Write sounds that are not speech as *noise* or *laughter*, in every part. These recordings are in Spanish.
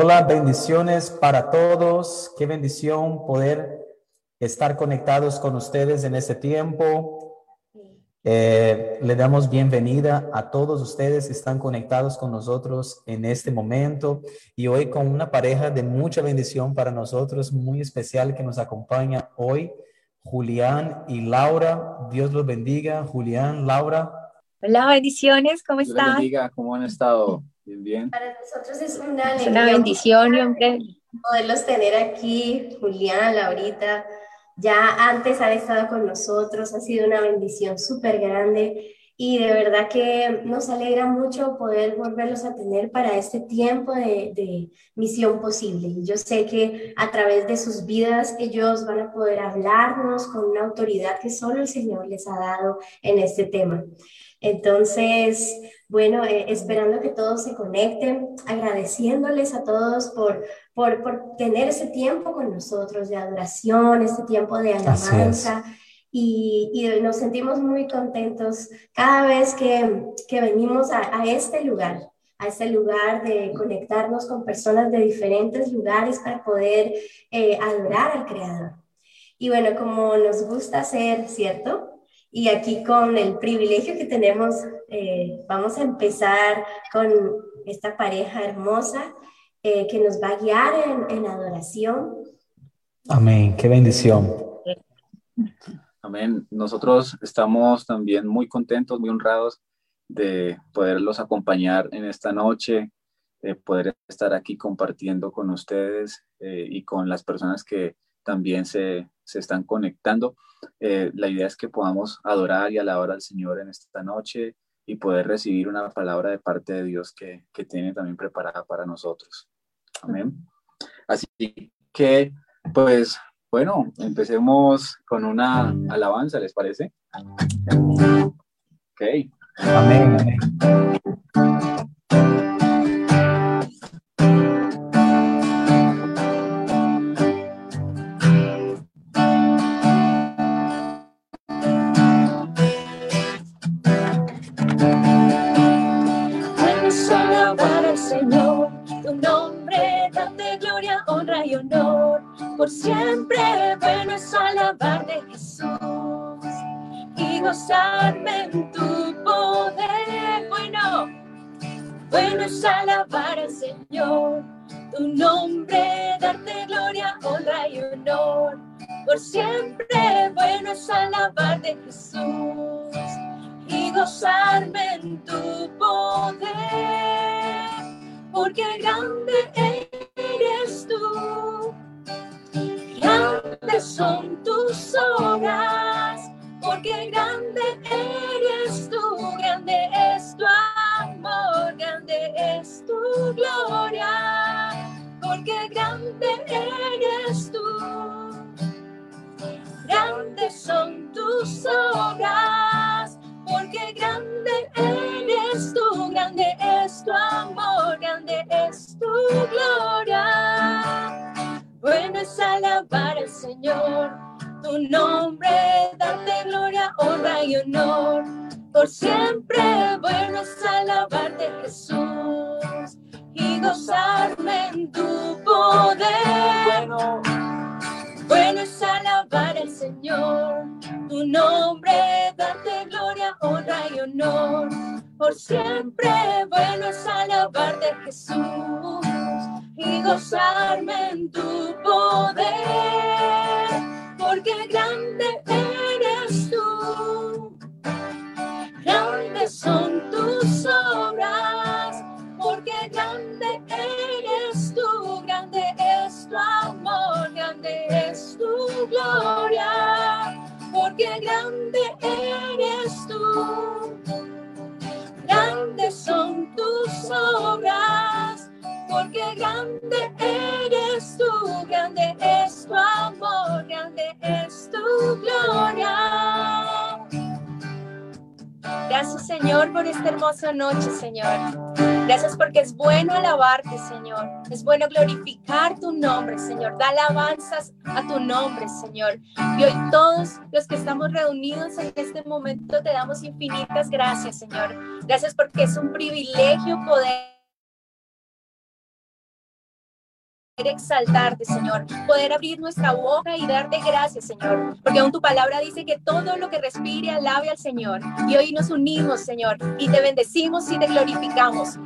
Hola, bendiciones para todos. Qué bendición poder estar conectados con ustedes en este tiempo. Eh, le damos bienvenida a todos ustedes que están conectados con nosotros en este momento y hoy con una pareja de mucha bendición para nosotros, muy especial que nos acompaña hoy, Julián y Laura. Dios los bendiga. Julián, Laura. Hola, bendiciones, ¿cómo están? Dios los bendiga, ¿cómo han estado? Bien, Para nosotros es una, es una bendición hombre. poderlos tener aquí, Julián, Laurita. Ya antes han estado con nosotros, ha sido una bendición súper grande y de verdad que nos alegra mucho poder volverlos a tener para este tiempo de, de misión posible. Yo sé que a través de sus vidas ellos van a poder hablarnos con una autoridad que solo el Señor les ha dado en este tema. Entonces, bueno, eh, esperando que todos se conecten, agradeciéndoles a todos por, por, por, tener ese tiempo con nosotros de adoración, este tiempo de alabanza. Y, y, nos sentimos muy contentos cada vez que, que venimos a, a, este lugar, a este lugar de conectarnos con personas de diferentes lugares para poder eh, adorar al Creador. Y bueno, como nos gusta hacer, ¿cierto? Y aquí con el privilegio que tenemos, eh, vamos a empezar con esta pareja hermosa eh, que nos va a guiar en, en adoración. Amén, qué bendición. Amén. Nosotros estamos también muy contentos, muy honrados de poderlos acompañar en esta noche, de poder estar aquí compartiendo con ustedes eh, y con las personas que también se, se están conectando. Eh, la idea es que podamos adorar y alabar al Señor en esta noche y poder recibir una palabra de parte de Dios que, que tiene también preparada para nosotros. Amén. Así que, pues, bueno, empecemos con una alabanza, ¿les parece? Ok. Amén, amén. Por siempre. Son tus obras, porque grande eres tú, grande es tu amor, grande es tu gloria, porque grande eres tú, grandes son tus obras porque grande Gracias Señor por esta hermosa noche, Señor. Gracias porque es bueno alabarte, Señor. Es bueno glorificar tu nombre, Señor. Da alabanzas a tu nombre, Señor. Y hoy todos los que estamos reunidos en este momento te damos infinitas gracias, Señor. Gracias porque es un privilegio poder exaltarte, Señor, poder abrir nuestra boca y darte gracias, Señor, porque aún tu palabra dice que todo lo que respire alabe al Señor. Y hoy nos unimos, Señor, y te bendecimos y te glorificamos.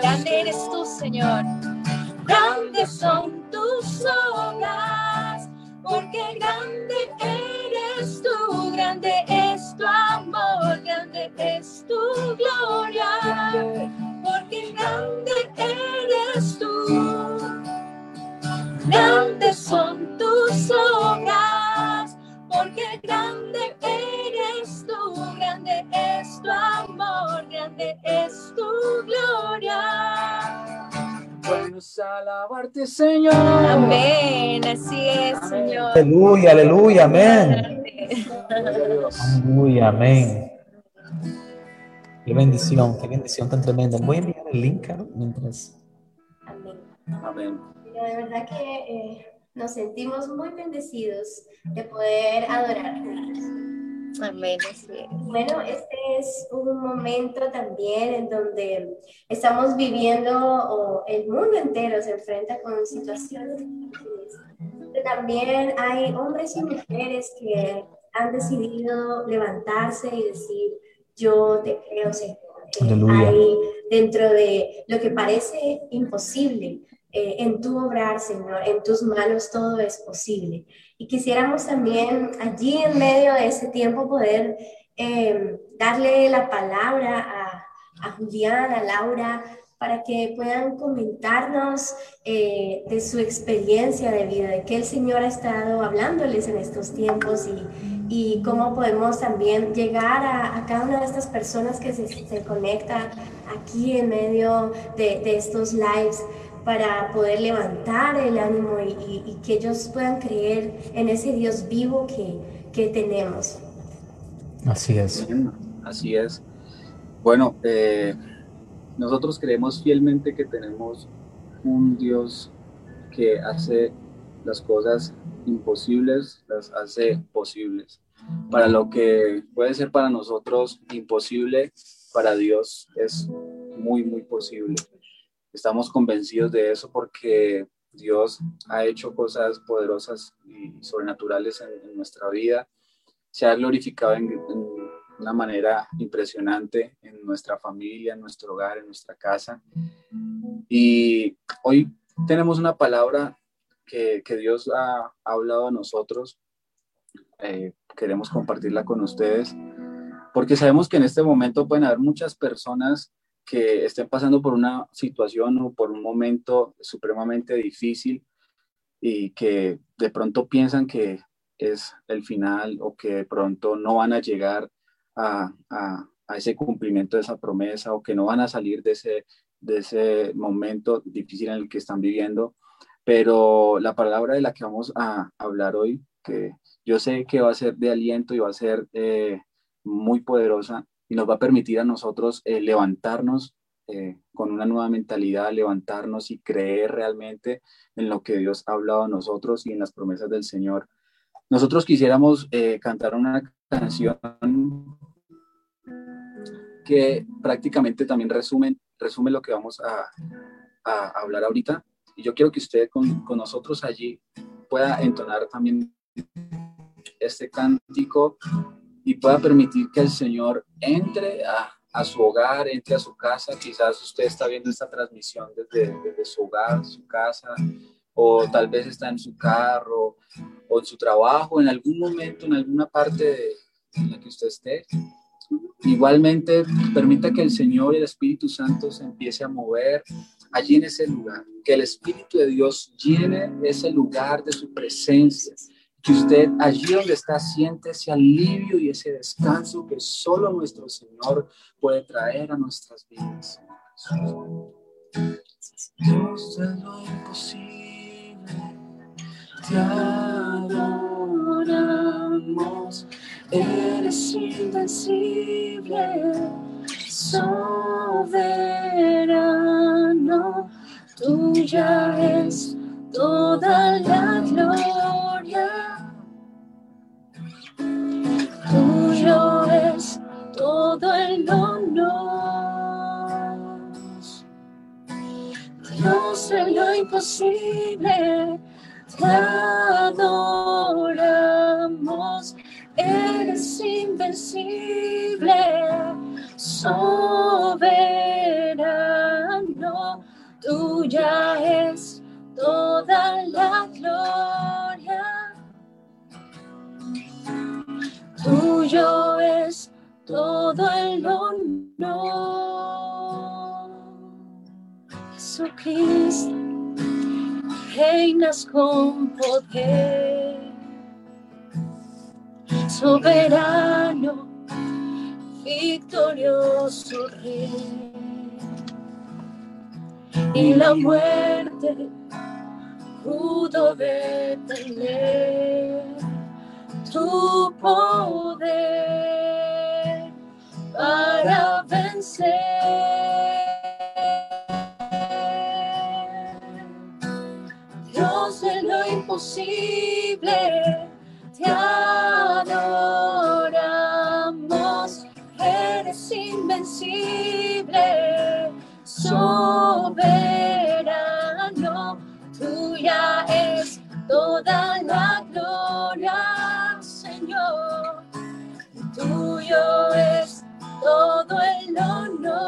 Grande eres tú, Señor. Grandes son tus obras, porque grande eres tú, grande es tu amor, grande es tu gloria, porque grande Grandes son tus obras, porque grande eres tú, grande es tu amor, grande es tu gloria. Bueno alabarte, Señor. Amén, así es, Señor. Aleluya, aleluya, amén. Aleluya, amén. Qué bendición, qué bendición tan tremenda. Voy a enviar el link mientras. Amén. Amén. Pero de verdad que eh, nos sentimos muy bendecidos de poder adorar. Amén. Bueno, este es un momento también en donde estamos viviendo, o el mundo entero se enfrenta con situaciones difíciles. Pero también hay hombres y mujeres que han decidido levantarse y decir, yo te creo, Señor. Aleluya. hay dentro de lo que parece imposible, eh, en tu obrar, Señor, en tus manos todo es posible. Y quisiéramos también allí en medio de ese tiempo poder eh, darle la palabra a, a Julián, a Laura, para que puedan comentarnos eh, de su experiencia de vida, de qué el Señor ha estado hablándoles en estos tiempos y, y cómo podemos también llegar a, a, cada una de estas personas que se, se conecta aquí en medio de, de estos lives para poder levantar el ánimo y, y, y, que ellos puedan creer en ese Dios vivo que, que tenemos. Así es. Así es. Bueno, eh, nosotros creemos fielmente que tenemos un Dios que hace las cosas imposibles, las hace posibles. Para lo que puede ser para nosotros imposible, para Dios es muy, muy posible. Estamos convencidos de eso porque Dios ha hecho cosas poderosas y sobrenaturales en, en nuestra vida. Se ha glorificado en, en una manera impresionante en nuestra familia, en nuestro hogar, en nuestra casa. Y hoy tenemos una palabra que, que Dios ha, ha, hablado a nosotros. Eh, queremos compartirla con ustedes porque sabemos que en este momento pueden haber muchas personas que estén pasando por una situación o por un momento supremamente difícil y que de pronto piensan que es el final o que de pronto no van a llegar a, a, ese cumplimiento de esa promesa o que no van a salir de ese, de ese momento difícil en el que están viviendo. Pero la palabra de la que vamos a hablar hoy, que yo sé que va a ser de aliento y va a ser eh, muy poderosa y nos va a permitir a nosotros eh, levantarnos eh, con una nueva mentalidad, levantarnos y creer realmente en lo que Dios ha hablado a nosotros y en las promesas del Señor. Nosotros quisiéramos eh, cantar una canción que prácticamente también resume, resume lo que vamos a, a hablar ahorita. Y yo quiero que usted con, con, nosotros allí pueda entonar también este cántico y pueda permitir que el Señor entre a, su hogar, entre a su casa. Quizás usted está viendo esta transmisión desde, su hogar, su casa, o tal vez está en su carro, o en su trabajo, en algún momento, en alguna parte en la que usted esté. Igualmente, permita que el Señor y el Espíritu Santo se empiece a mover allí en ese lugar, que el Espíritu de Dios llene ese lugar de su presencia, que usted allí donde está siente ese alivio y ese descanso que solo nuestro Señor puede traer a nuestras vidas. Dios de lo imposible, te adoramos, eres invencible, soberano, tuya es toda la gloria. Todo el honor. Dios de lo imposible, te adoramos, eres invencible, soberano, tuya es todo el honor. Jesucristo, reinas con poder, soberano, victorioso rey. Y la muerte pudo detener tu poder para vencer. Dios de lo imposible, te adoramos, eres invencible, soberano, tuya es toda la gloria, Señor. Tuyo el honor.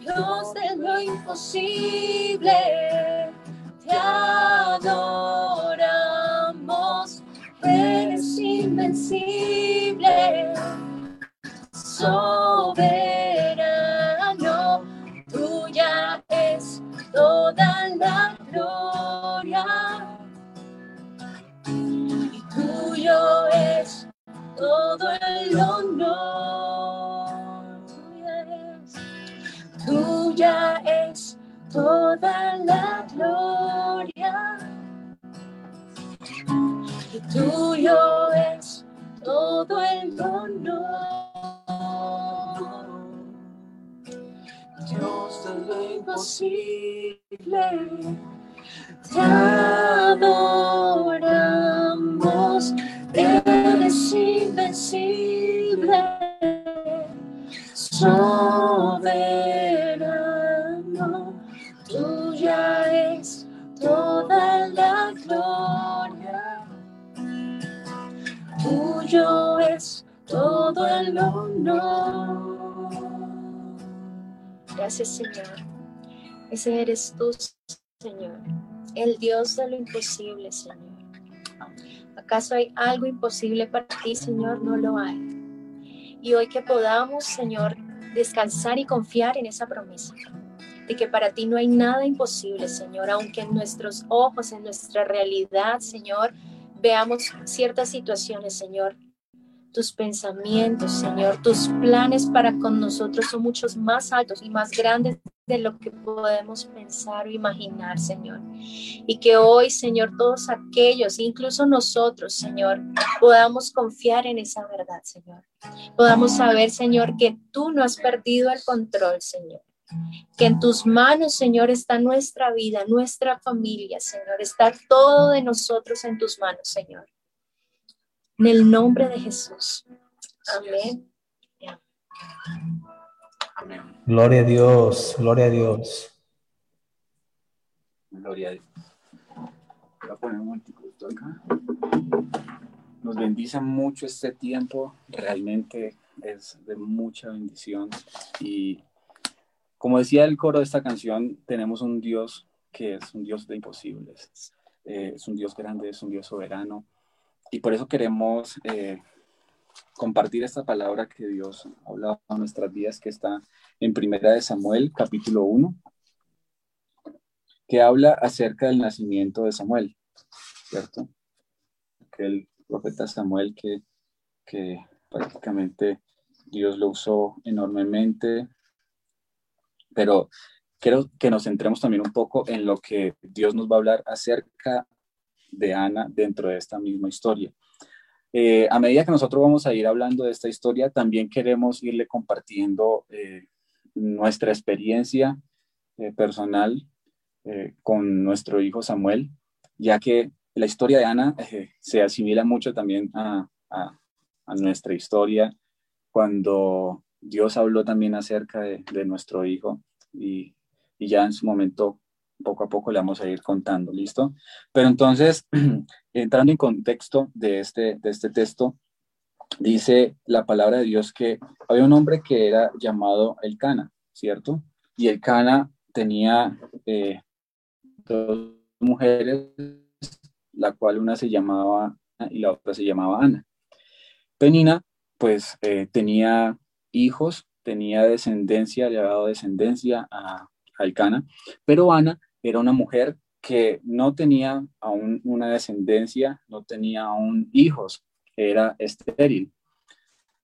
Dios de lo imposible, te adoramos. Eres invencible, soberano. Tuya es toda la gloria. Todo el honor. Tuya es, toda la gloria. Y tuyo es todo el honor. Dios de lo imposible, te adoramos, eres invencible, soberano, tuya es toda la gloria, tuyo es todo el honor. Gracias, Señor. Ese eres tú, Señor, el Dios de lo imposible, Señor. ¿Acaso hay algo imposible para ti, Señor? No lo hay. Y hoy que podamos, Señor, descansar y confiar en esa promesa de que para ti no hay nada imposible, Señor, aunque en nuestros ojos, en nuestra realidad, Señor, veamos ciertas situaciones, Señor, tus pensamientos, Señor, tus planes para con nosotros son muchos más altos y más grandes de lo que podemos pensar o imaginar, Señor. Y que hoy, Señor, todos aquellos, incluso nosotros, Señor, podamos confiar en esa verdad, Señor. Podamos saber, Señor, que tú no has perdido el control, Señor. Que en tus manos, Señor, está nuestra vida, nuestra familia, Señor. Está todo de nosotros en tus manos, Señor. En el nombre de Jesús. Amén. Gloria a Dios, gloria a Dios. Gloria a Dios. Voy a poner un acá. Nos bendice mucho este tiempo, realmente es de mucha bendición. Y como decía el coro de esta canción, tenemos un Dios que es un Dios de imposibles. Eh, es un Dios grande, es un Dios soberano. Y por eso queremos eh, compartir esta palabra que Dios ha hablado en nuestras vidas, que está en Primera de Samuel, capítulo 1, que habla acerca del nacimiento de Samuel, ¿cierto? Aquel profeta Samuel que, que prácticamente Dios lo usó enormemente, pero quiero que nos centremos también un poco en lo que Dios nos va a hablar acerca de Ana dentro de esta misma historia. Eh, a medida que nosotros vamos a ir hablando de esta historia, también queremos irle compartiendo eh, nuestra experiencia eh, personal con nuestro hijo Samuel, ya que la historia de Ana se asimila mucho también a, nuestra historia cuando Dios habló también acerca de, nuestro hijo y ya en su momento poco a poco le vamos a ir contando, ¿listo? Pero entonces, *clears throat* entrando en contexto de este, de este texto, dice la palabra de Dios que había un hombre que era llamado el Cana, ¿cierto? Y el Cana tenía eh, dos mujeres, la cual una se llamaba y la otra se llamaba Ana. Penina, pues eh, tenía hijos, tenía descendencia, le había dado descendencia a, a Cana, pero Ana era una mujer que no tenía aún una descendencia, no tenía aún hijos, era estéril.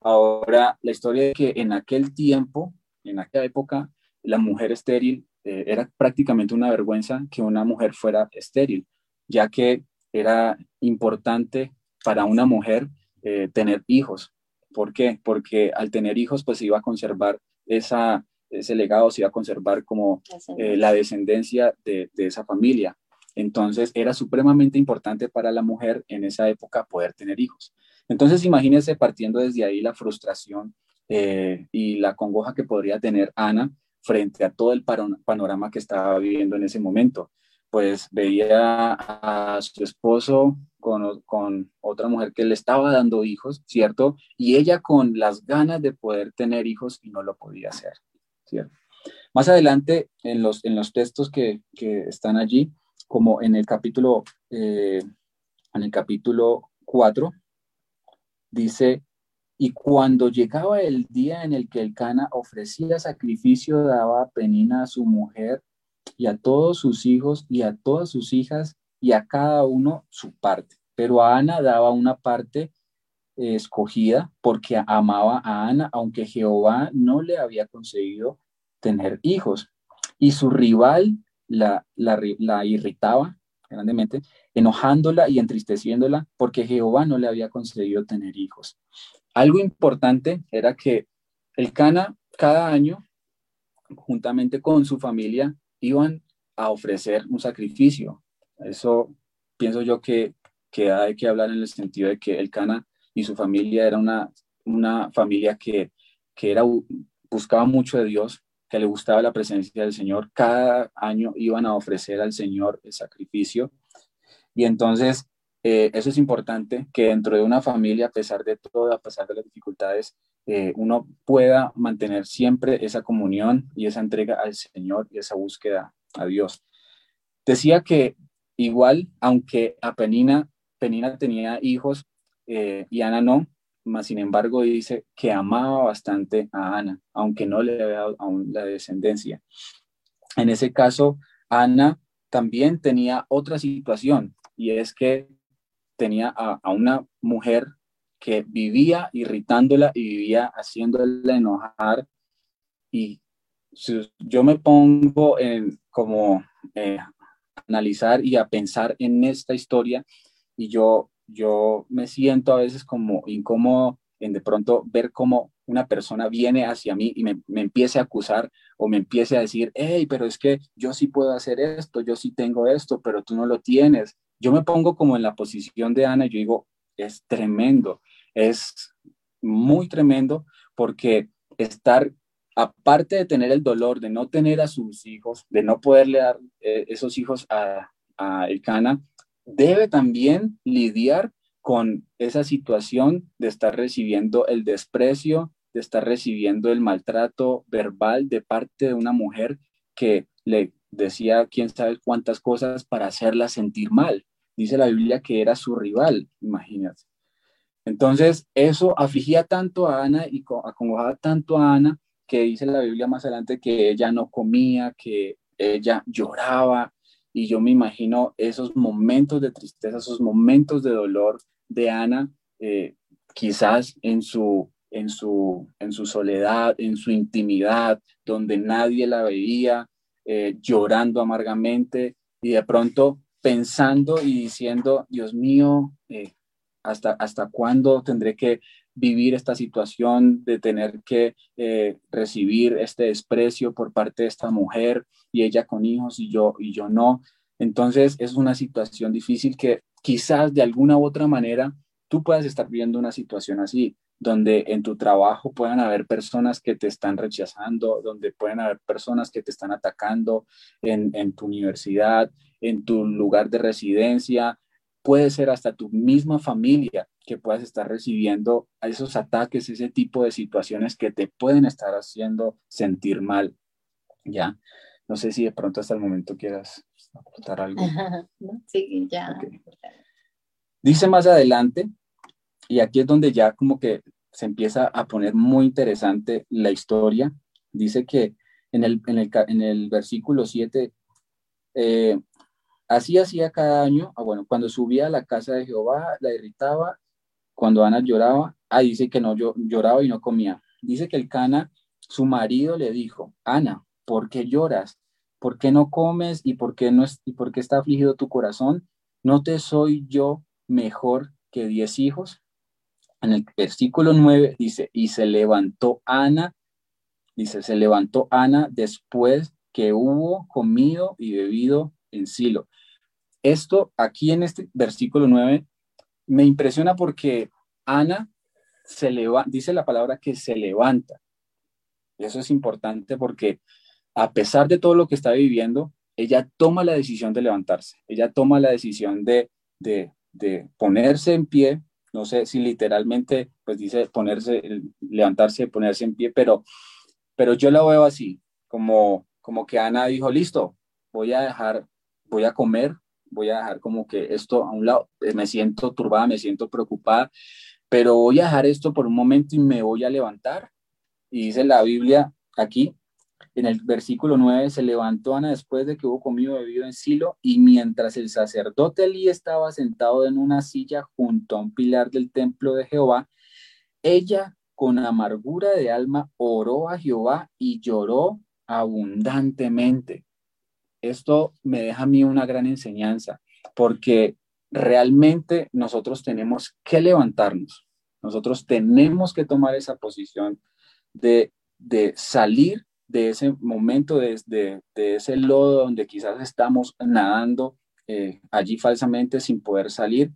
Ahora, la historia es que en aquel tiempo, en aquella época, la mujer estéril eh, era prácticamente una vergüenza que una mujer fuera estéril, ya que era importante para una mujer eh, tener hijos. ¿Por qué? Porque al tener hijos, pues iba a conservar esa, ese legado, se iba a conservar como eh, la descendencia de, de esa familia. Entonces era supremamente importante para la mujer en esa época poder tener hijos. Entonces imagínense partiendo desde ahí la frustración eh, y la congoja que podría tener Ana frente a todo el panorama que estaba viviendo en ese momento. Pues veía a su esposo con, con, otra mujer que le estaba dando hijos, ¿cierto? Y ella con las ganas de poder tener hijos y no lo podía hacer, Más adelante, en los, en los textos que, que están allí, como en el capítulo, eh, en el capítulo 4, dice, y cuando llegaba el día en el que el Cana ofrecía sacrificio, daba Penina a su mujer y a todos sus hijos y a todas sus hijas y a cada uno su parte. Pero a Ana daba una parte escogida porque amaba a Ana, aunque Jehová no le había concedido tener hijos. Y su rival la, la, irritaba grandemente, enojándola y entristeciéndola porque Jehová no le había concedido tener hijos. Algo importante era que el Cana cada año, juntamente con su familia, iban a ofrecer un sacrificio. Eso pienso yo que, que hay que hablar en el sentido de que el Cana y su familia era una, una familia que, que era, buscaba mucho de Dios, que le gustaba la presencia del Señor, cada año iban a ofrecer al Señor el sacrificio. Y entonces, eh, eso es importante, que dentro de una familia, a pesar de todo, a pesar de las dificultades, eh, uno pueda mantener siempre esa comunión y esa entrega al Señor y esa búsqueda a Dios. Decía que igual, aunque a Penina, Penina tenía hijos eh, y Ana no, más sin embargo dice que amaba bastante a Ana, aunque no le había dado aún la descendencia. En ese caso, Ana también tenía otra situación y es que tenía a, una mujer que vivía irritándola y vivía haciéndola enojar y yo me pongo en como eh, analizar y a pensar en esta historia y yo yo me siento a veces como incómodo en de pronto ver cómo una persona viene hacia mí y me, me, empiece a acusar o me empiece a decir, hey, pero es que yo sí puedo hacer esto, yo sí tengo esto, pero tú no lo tienes. Yo me pongo como en la posición de Ana y yo digo, es tremendo, es muy tremendo porque estar, aparte de tener el dolor de no tener a sus hijos, de no poderle dar eh, esos hijos a, a Elcana, debe también lidiar con esa situación de estar recibiendo el desprecio, de estar recibiendo el maltrato verbal de parte de una mujer que le decía quién sabe cuántas cosas para hacerla sentir mal. Dice la Biblia que era su rival, imagínate. Entonces, eso afligía tanto a Ana y acongojaba tanto a Ana que dice la Biblia más adelante que ella no comía, que ella lloraba, y yo me imagino esos momentos de tristeza, esos momentos de dolor de Ana, eh, quizás en su, en, su, en su soledad, en su intimidad, donde nadie la veía, eh, llorando amargamente y de pronto pensando y diciendo, Dios mío, eh, ¿hasta, ¿hasta cuándo tendré que vivir esta situación de tener que eh, recibir este desprecio por parte de esta mujer y ella con hijos y yo y yo no. Entonces es una situación difícil que quizás de alguna u otra manera tú puedas estar viviendo una situación así. donde en tu trabajo puedan haber personas que te están rechazando, donde pueden haber personas que te están atacando en, en tu universidad, en tu lugar de residencia, puede ser hasta tu misma familia que puedas estar recibiendo esos ataques, ese tipo de situaciones que te pueden estar haciendo sentir mal. ¿Ya? No sé si de pronto hasta el momento quieras aportar algo. *laughs* Sí, ya. Dice más adelante, y aquí es donde ya como que se empieza a poner muy interesante la historia. Dice que en el, en el, en el versículo 7, eh, así hacía cada año, ah, bueno, cuando subía a la casa de Jehová, la irritaba, cuando Ana lloraba, ah, dice que no lloraba y no comía. Dice que el Cana, su marido, le dijo, Ana, ¿por qué lloras? ¿Por qué no comes y por qué, no y por qué está afligido tu corazón? ¿No te soy yo mejor que diez hijos? En el versículo 9 dice, y se levantó Ana, dice, se levantó Ana después que hubo comido y bebido en Silo. Esto aquí en este versículo 9 me impresiona porque Ana se levanta, dice la palabra que se levanta. Eso es importante porque a pesar de todo lo que está viviendo, ella toma la decisión de levantarse, ella toma la decisión de, de, de ponerse en pie, no sé si literalmente, pues dice ponerse, levantarse, ponerse en pie, pero, pero yo la veo así, como, como que Ana dijo, listo, voy a dejar, voy a comer, voy a dejar como que esto a un lado, eh, me siento turbada, me siento preocupada, pero voy a dejar esto por un momento y me voy a levantar. Y dice la Biblia aquí, en el versículo 9, se levantó Ana después de que hubo comido bebido en Silo, y mientras el sacerdote Elí estaba sentado en una silla junto a un pilar del templo de Jehová, ella con amargura de alma oró a Jehová y lloró abundantemente. Esto me deja a mí una gran enseñanza, porque realmente nosotros tenemos que levantarnos, nosotros tenemos que tomar esa posición de, salir de ese momento, de, de, ese lodo donde quizás estamos nadando eh, allí falsamente sin poder salir,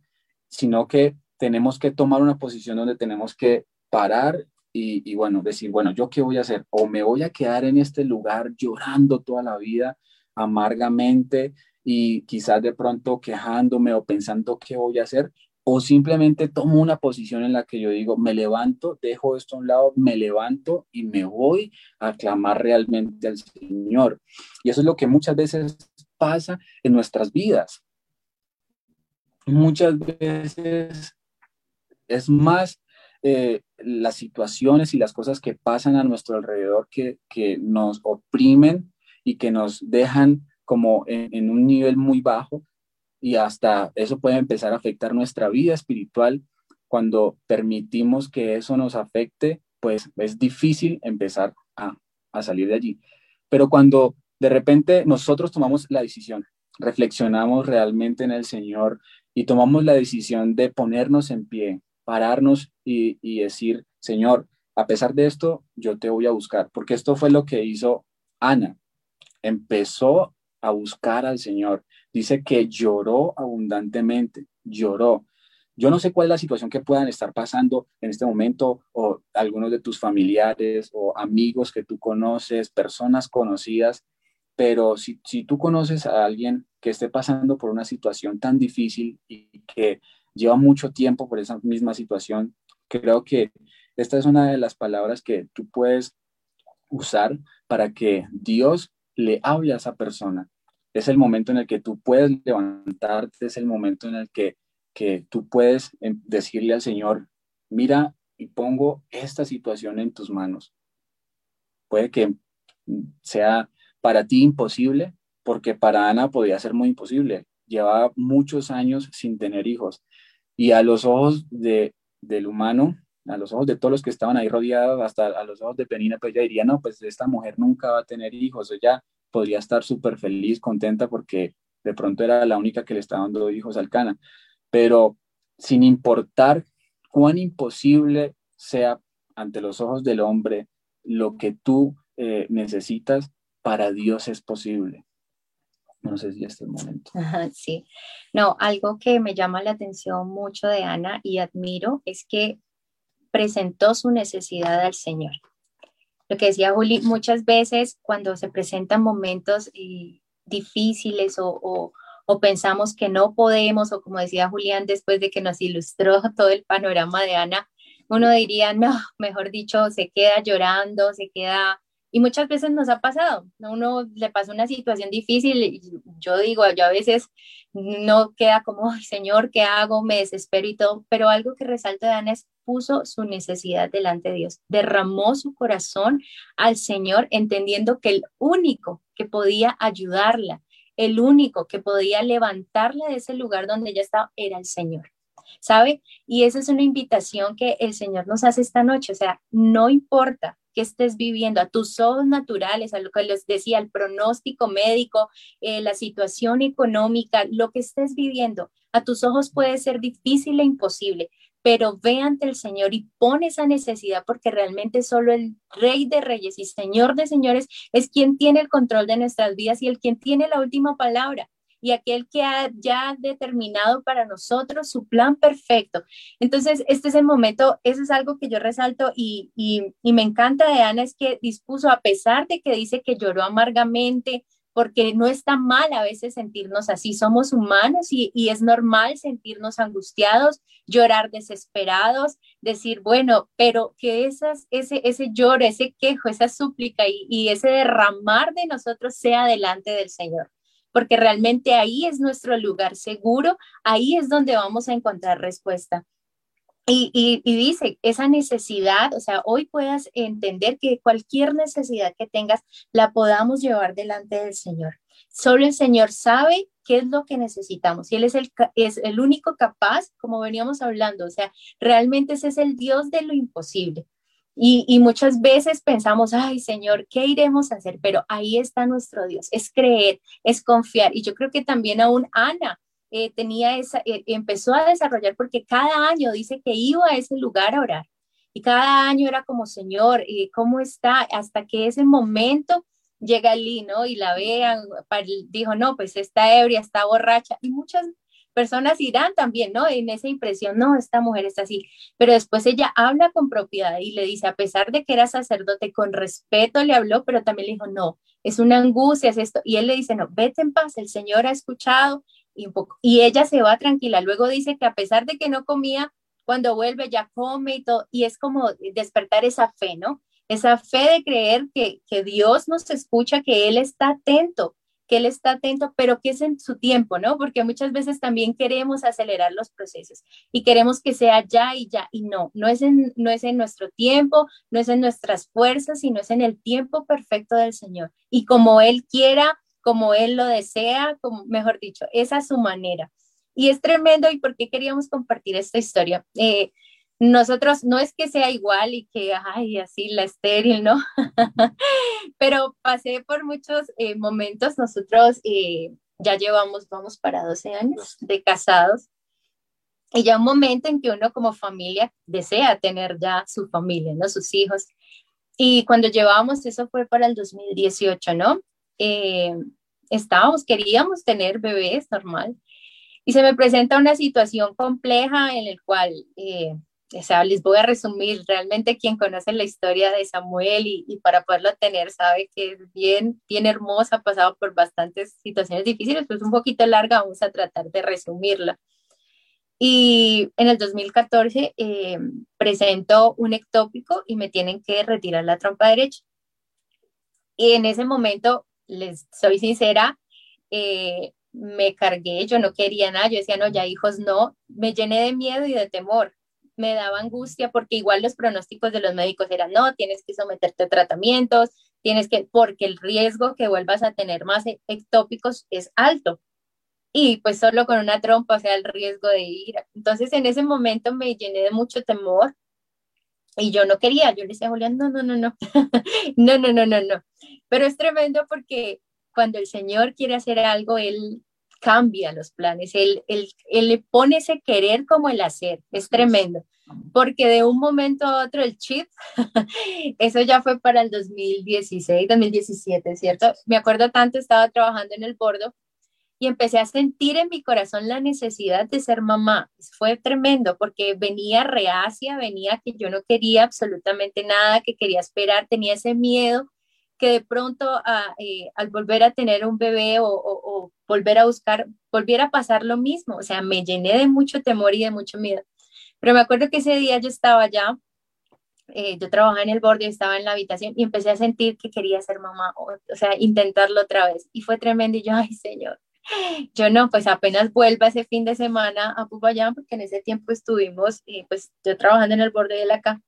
sino que tenemos que tomar una posición donde tenemos que parar y, y, bueno, decir, bueno, ¿yo qué voy a hacer? O me voy a quedar en este lugar llorando toda la vida amargamente y quizás de pronto quejándome o pensando qué voy a hacer, o simplemente tomo una posición en la que yo digo, me levanto, dejo esto a un lado, me levanto y me voy a clamar realmente al Señor. Y eso es lo que muchas veces pasa en nuestras vidas. Muchas veces es más eh, las situaciones y las cosas que pasan a nuestro alrededor que, que nos oprimen y que nos dejan como en, un nivel muy bajo y hasta eso puede empezar a afectar nuestra vida espiritual. Cuando permitimos que eso nos afecte, pues es difícil empezar a, a salir de allí. Pero cuando de repente nosotros tomamos la decisión, reflexionamos realmente en el Señor y tomamos la decisión de ponernos en pie, pararnos y, y, decir, Señor, a pesar de esto, yo te voy a buscar, porque esto fue lo que hizo Ana empezó a buscar al Señor. Dice que lloró abundantemente, lloró. Yo no sé cuál es la situación que puedan estar pasando en este momento o algunos de tus familiares o amigos que tú conoces, personas conocidas, pero si, si tú conoces a alguien que esté pasando por una situación tan difícil y que lleva mucho tiempo por esa misma situación, creo que esta es una de las palabras que tú puedes usar para que Dios le hable a esa persona. Es el momento en el que tú puedes levantarte, es el momento en el que, que tú puedes em, decirle al Señor, mira y pongo esta situación en tus manos. Puede que sea para ti imposible, porque para Ana podía ser muy imposible. Llevaba muchos años sin tener hijos. Y a los ojos de, del humano, a los ojos de todos los que estaban ahí rodeados, hasta a los ojos de Penina, pues ella diría, no, pues esta mujer nunca va a tener hijos, ella podría estar súper feliz, contenta, porque de pronto era la única que le estaba dando hijos al Cana, pero sin importar cuán imposible sea ante los ojos del hombre lo que tú eh, necesitas, para Dios es posible. No sé si este momento. *laughs* Sí, no, algo que me llama la atención mucho de Ana y admiro es que presentó su necesidad al Señor. Lo que decía Juli, muchas veces cuando se presentan momentos eh, difíciles o, pensamos que no podemos, o como decía Julián, después de que nos ilustró *laughs* todo el panorama de Ana, uno diría, no, mejor dicho, se queda llorando, se queda y muchas veces nos ha pasado, uno le pasa una situación difícil yo digo, yo a veces no queda como, Señor, ¿qué hago? Me desespero y todo, pero algo que resalta de Ana es puso su necesidad delante de Dios, derramó su corazón al Señor, entendiendo que el único que podía ayudarla, el único que podía levantarla de ese lugar donde ella estaba era el Señor. ¿Sabe? Y esa es una invitación que el Señor nos hace esta noche, o sea, no importa que estés viviendo, a tus ojos naturales, a lo que les decía, el pronóstico médico, eh, la situación económica, lo que estés viviendo, a tus ojos puede ser difícil e imposible, pero ve ante el Señor y pon esa necesidad porque realmente solo el Rey de Reyes y Señor de Señores es quien tiene el control de nuestras vidas y el quien tiene la última palabra y aquel que ha ya determinado para nosotros su plan perfecto. Entonces, este es el momento, eso es algo que yo resalto y, me encanta de Ana, es que dispuso, a pesar de que dice que lloró amargamente, porque no está mal a veces sentirnos así, somos humanos y, es normal sentirnos angustiados, llorar desesperados, decir, bueno, pero que esas, ese, ese lloro, ese quejo, esa súplica y, y ese derramar de nosotros sea delante del Señor porque realmente ahí es nuestro lugar seguro, ahí es donde vamos a encontrar respuesta. Y, dice, esa necesidad, o sea, hoy puedas entender que cualquier necesidad que tengas la podamos llevar delante del Señor. Solo el Señor sabe qué es lo que necesitamos y Él es el, es el único capaz, como veníamos hablando, o sea, realmente ese es el Dios de lo imposible. Y, muchas veces pensamos, ay Señor, ¿qué iremos a hacer? Pero ahí está nuestro Dios, es creer, es confiar. Y yo creo que también aún Ana eh, tenía esa, eh, empezó a desarrollar porque cada año dice que iba a ese lugar a orar. Y cada año era como, Señor, eh, ¿cómo está? Hasta que ese momento llega Lee, ¿no? Y la vean, dijo, no, pues está ebria, está borracha. Y muchas personas irán también, ¿no? En esa impresión, no, esta mujer está así, pero después ella habla con propiedad y le dice, a pesar de que era sacerdote, con respeto le habló, pero también le dijo, no, es una angustia, es esto. Y él le dice, no, vete en paz, el Señor ha escuchado y ella se va tranquila. Luego dice que a pesar de que no comía, cuando vuelve ya come y todo, y es como despertar esa fe, ¿no? Esa fe de creer que, que Dios nos escucha, que Él está atento, que Él está atento, pero que es en su tiempo, ¿no? Porque muchas veces también queremos acelerar los procesos y queremos que sea ya y ya, y no, no es en, no es en nuestro tiempo, no es en nuestras fuerzas, sino es en el tiempo perfecto del Señor. Y como Él quiera, como Él lo desea, como, mejor dicho, es su manera. Y es tremendo, ¿y por qué queríamos compartir esta historia? Eh, nosotros no es que sea igual y que, ay, así la estéril, ¿no? *laughs* Pero pasé por muchos eh, momentos, nosotros eh, ya llevamos, vamos para 12 años de casados, y ya un momento en que uno como familia desea tener ya su familia, ¿no? Sus hijos. Y cuando llevábamos, eso fue para el 2018, ¿no? Eh, estábamos, queríamos tener bebés, normal. Y se me presenta una situación compleja en la cual o sea, les voy a resumir, realmente quien conoce la historia de Samuel y, para poderlo tener sabe que es bien, bien hermosa, ha pasado por bastantes situaciones difíciles, pues un poquito larga, vamos a tratar de resumirla. Y en el 2014 eh, presento un ectópico y me tienen que retirar la trompa derecha. Y en ese momento, les soy sincera, eh, me cargué, yo no quería nada, yo decía, no, ya hijos no, me llené de miedo y de temor me daba angustia porque igual los pronósticos de los médicos eran, no, tienes que someterte a tratamientos, tienes que, porque el riesgo que vuelvas a tener más ectópicos es alto. Y pues solo con una trompa, o sea, el riesgo de ir. Entonces en ese momento me llené de mucho temor y yo no quería, yo le decía a Julián, no, no, no, no, *laughs* no, no, no, no, no. Pero es tremendo porque cuando el Señor quiere hacer algo, Él cambia los planes, él, él, él, le pone ese querer como el hacer, es tremendo, porque de un momento a otro el chip, *laughs* eso ya fue para el 2016, 2017, ¿cierto? Me acuerdo tanto, estaba trabajando en el bordo y empecé a sentir en mi corazón la necesidad de ser mamá. Fue tremendo porque venía reacia, venía que yo no quería absolutamente nada, que quería esperar, tenía ese miedo que de pronto ah, eh, al volver a tener un bebé o, volver a buscar, volviera a pasar lo mismo. O sea, me llené de mucho temor y de mucho miedo. Pero me acuerdo que ese día yo estaba allá, eh, yo trabajaba en el borde, estaba en la habitación y empecé a sentir que quería ser mamá, o, o sea, intentarlo otra vez. Y fue tremendo y yo, ay Señor, yo no, pues apenas vuelva ese fin de semana a Pupayán, porque en ese tiempo estuvimos, y pues yo trabajando en el borde de la acá,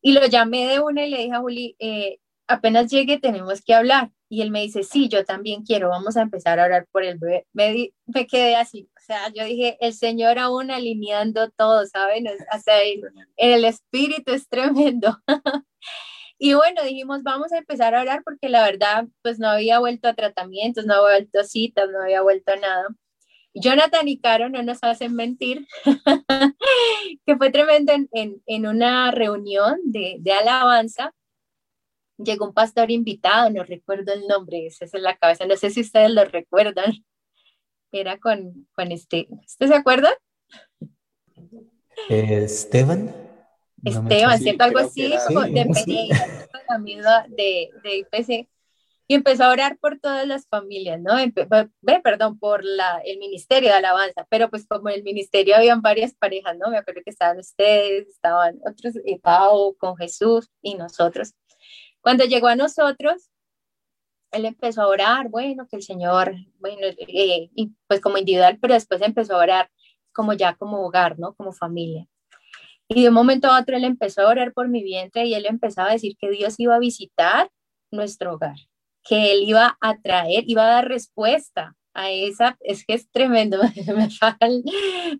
y lo llamé de una y le dije a Juli, eh, apenas llegue tenemos que hablar. Y él me dice, sí, yo también quiero, vamos a empezar a orar por el. Me, quedé así, o sea, yo dije, el Señor aún alineando todo, ¿saben? O sea, el espíritu es tremendo. *laughs* Y bueno, dijimos, vamos a empezar a orar porque la verdad, pues no había vuelto a tratamientos, no había vuelto a citas, no había vuelto a nada. Jonathan y Caro no nos hacen mentir, *laughs* que fue tremendo en, en, una reunión de, de, alabanza. Llegó un pastor invitado, no recuerdo el nombre, ese es en la cabeza, no sé si ustedes lo recuerdan. Era con, con este, ¿usted se acuerda? Esteban. Esteban, ¿cierto? Algo así, de de, de IPC. Y empezó a orar por todas las familias, ¿no? ve, perdón, por la, el ministerio de alabanza, pero pues como en el ministerio habían varias parejas, ¿no? Me acuerdo que estaban ustedes, estaban otros, y eh, Pau con Jesús y nosotros. Cuando llegó a nosotros, él empezó a orar, bueno, que el Señor, bueno, eh, y pues como individual, pero después empezó a orar como ya como hogar, ¿no? Como familia. Y de un momento a otro él empezó a orar por mi vientre y él empezaba a decir que Dios iba a visitar nuestro hogar, que él iba a traer, iba a dar respuesta a esa, es que es tremendo, *laughs* me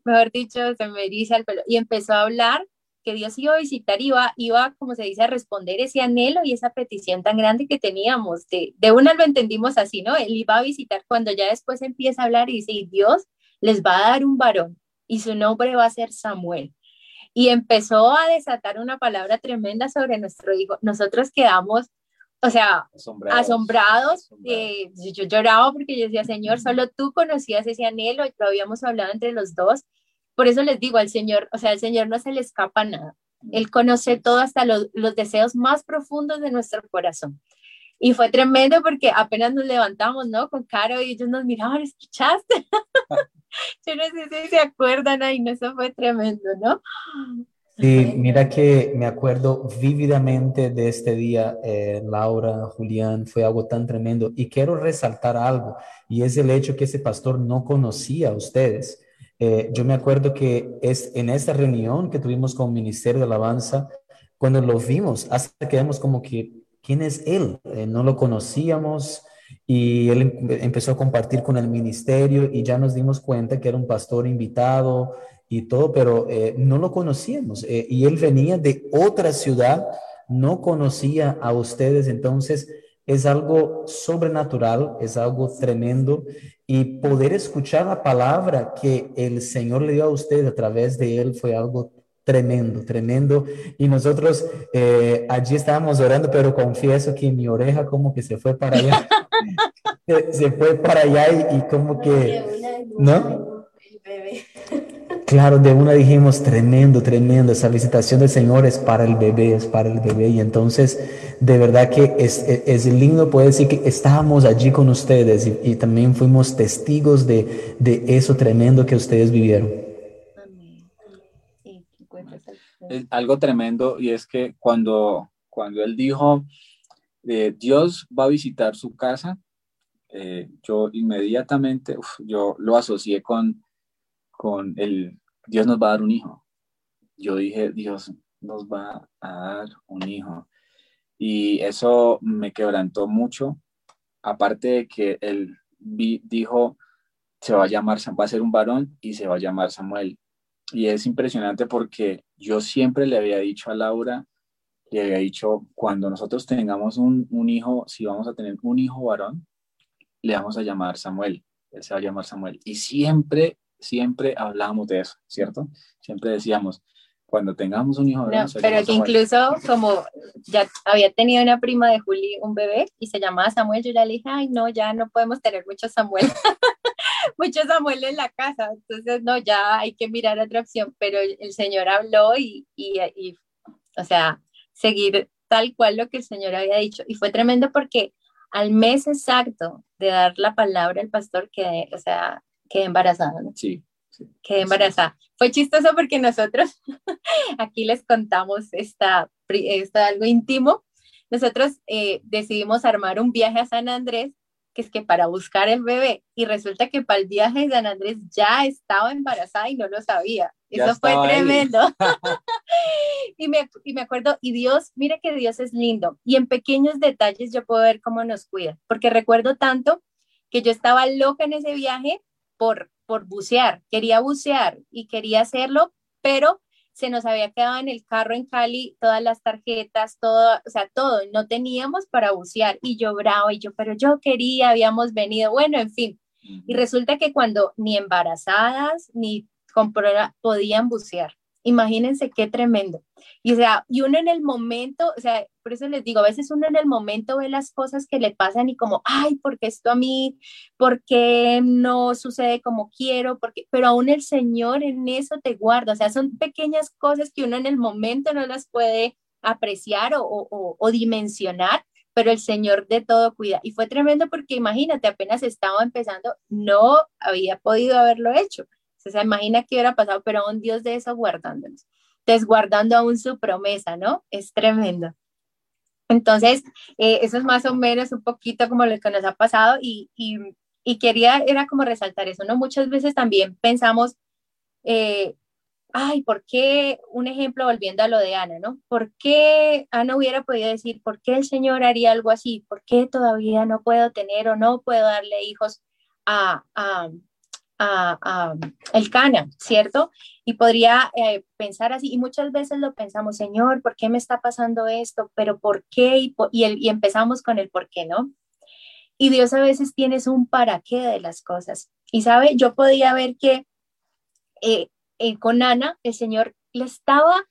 mejor dicho, se me dice al pelo, y empezó a hablar que Dios iba a visitar, iba, iba, como se dice, a responder ese anhelo y esa petición tan grande que teníamos. De, de una lo entendimos así, ¿no? Él iba a visitar cuando ya después empieza a hablar y dice, y Dios les va a dar un varón y su nombre va a ser Samuel y empezó a desatar una palabra tremenda sobre nuestro hijo. Nosotros quedamos, o sea, asombrados. Eh, yo lloraba porque yo decía, Señor, solo tú conocías ese anhelo y lo habíamos hablado entre los dos. Por eso les digo al Señor, o sea, al Señor no se le escapa nada. Él conoce todo hasta los, los deseos más profundos de nuestro corazón. Y fue tremendo porque apenas nos levantamos, ¿no? Con Caro y ellos nos miraban, ¿escuchaste? *laughs* *laughs* Yo no sé si se acuerdan, ahí, no, eso fue tremendo, ¿no? Sí, mira que me acuerdo vívidamente de este día, eh, Laura, Julián, fue algo tan tremendo. Y quiero resaltar algo, y es el hecho que ese pastor no conocía a ustedes. Eh, yo me acuerdo que es en esta reunión que tuvimos con el Ministerio de Alabanza, cuando lo vimos, hasta quedamos como que, ¿quién es él? Eh, no lo conocíamos, y él em, empezó a compartir con el ministerio y ya nos dimos cuenta que era un pastor invitado y todo, pero eh, no lo conocíamos. Eh, y él venía de otra ciudad, no conocía a ustedes, entonces es algo sobrenatural, es algo tremendo y poder escuchar la palabra que el Señor le dio a ustedes a través de él fue algo tremendo, tremendo. Y nosotros eh, allí estábamos orando, pero confieso que mi oreja como que se fue para allá. *laughs* se, fue para allá y, como que, ¿no? Claro, de una dijimos, tremendo, tremendo, esa visitación del Señor es para el bebé, es para el bebé. Y entonces, de verdad que es, es, lindo poder decir que estábamos allí con ustedes y, también fuimos testigos de, de, eso tremendo que ustedes vivieron. algo tremendo y es que cuando, cuando él dijo, eh, Dios va a visitar su casa, eh, yo inmediatamente, yo lo asocié con, con el, Dios nos va a dar un hijo. Yo dije, Dios nos va a dar un hijo. Y eso me quebrantó mucho, aparte de que él dijo, se va a llamar, va a ser un varón y se va a llamar Samuel. Y es impresionante porque yo siempre le había dicho a Laura, le había dicho, cuando nosotros tengamos un, un hijo, si vamos a tener un hijo varón, le vamos a llamar Samuel, él se va a llamar Samuel. Y siempre, siempre hablábamos de eso, ¿cierto? Siempre decíamos, cuando tengamos un hijo. No, pero que incluso como ya había tenido una prima de Juli un bebé y se llamaba Samuel, yo le dije, ay, no, ya no podemos tener muchos Samuel, *laughs* muchos Samuel en la casa, entonces no, ya hay que mirar otra opción, pero el, Señor habló y, y, y, o sea, seguir tal cual lo que el Señor había dicho. Y fue tremendo porque al mes exacto de dar la palabra al pastor, quedé, o sea, quedé embarazada, ¿no? Sí. Quedé embarazada. Fue chistoso porque nosotros *laughs* aquí les contamos esta, esta algo íntimo. Nosotros eh, decidimos armar un viaje a San Andrés, que es que para buscar el bebé, y resulta que para el viaje de San Andrés ya estaba embarazada y no lo sabía. Eso fue tremendo. *laughs* y, me, y me acuerdo, y Dios, mire que Dios es lindo, y en pequeños detalles yo puedo ver cómo nos cuida, porque recuerdo tanto que yo estaba loca en ese viaje por por bucear, quería bucear y quería hacerlo, pero se nos había quedado en el carro en Cali todas las tarjetas, todo, o sea, todo, no teníamos para bucear. Y yo bravo y yo, pero yo quería, habíamos venido, bueno, en fin. Y resulta que cuando ni embarazadas ni podían bucear, imagínense qué tremendo. Y o sea, y uno en el momento, o sea, por eso les digo, a veces uno en el momento ve las cosas que le pasan y como, ay, ¿por qué esto a mí? ¿Por qué no sucede como quiero? Porque, pero aún el Señor en eso te guarda, o sea, son pequeñas cosas que uno en el momento no las puede apreciar o, o, o dimensionar, pero el Señor de todo cuida. Y fue tremendo porque imagínate, apenas estaba empezando, no había podido haberlo hecho. O sea, imagina qué hubiera pasado, pero un Dios de eso guardándonos desguardando aún su promesa, ¿no? Es tremendo. Entonces, eh, eso es más o menos un poquito como lo que nos ha pasado y, y, quería, era como resaltar eso, ¿no? Muchas veces también pensamos, eh, ay, ¿por qué? Un ejemplo volviendo a lo de Ana, ¿no? ¿Por qué Ana hubiera podido decir, ¿por qué el Señor haría algo así? ¿Por qué todavía no puedo tener o no puedo darle hijos a, a, a, el cana, ¿cierto? Y podría eh, pensar así, y muchas veces lo pensamos, Señor, ¿por qué me está pasando esto? ¿Pero por qué? Y, y, empezamos con el por qué, ¿no? Y Dios a veces tiene un para qué de las cosas. Y sabe, yo podía ver que eh, eh, con Ana, el Señor le estaba,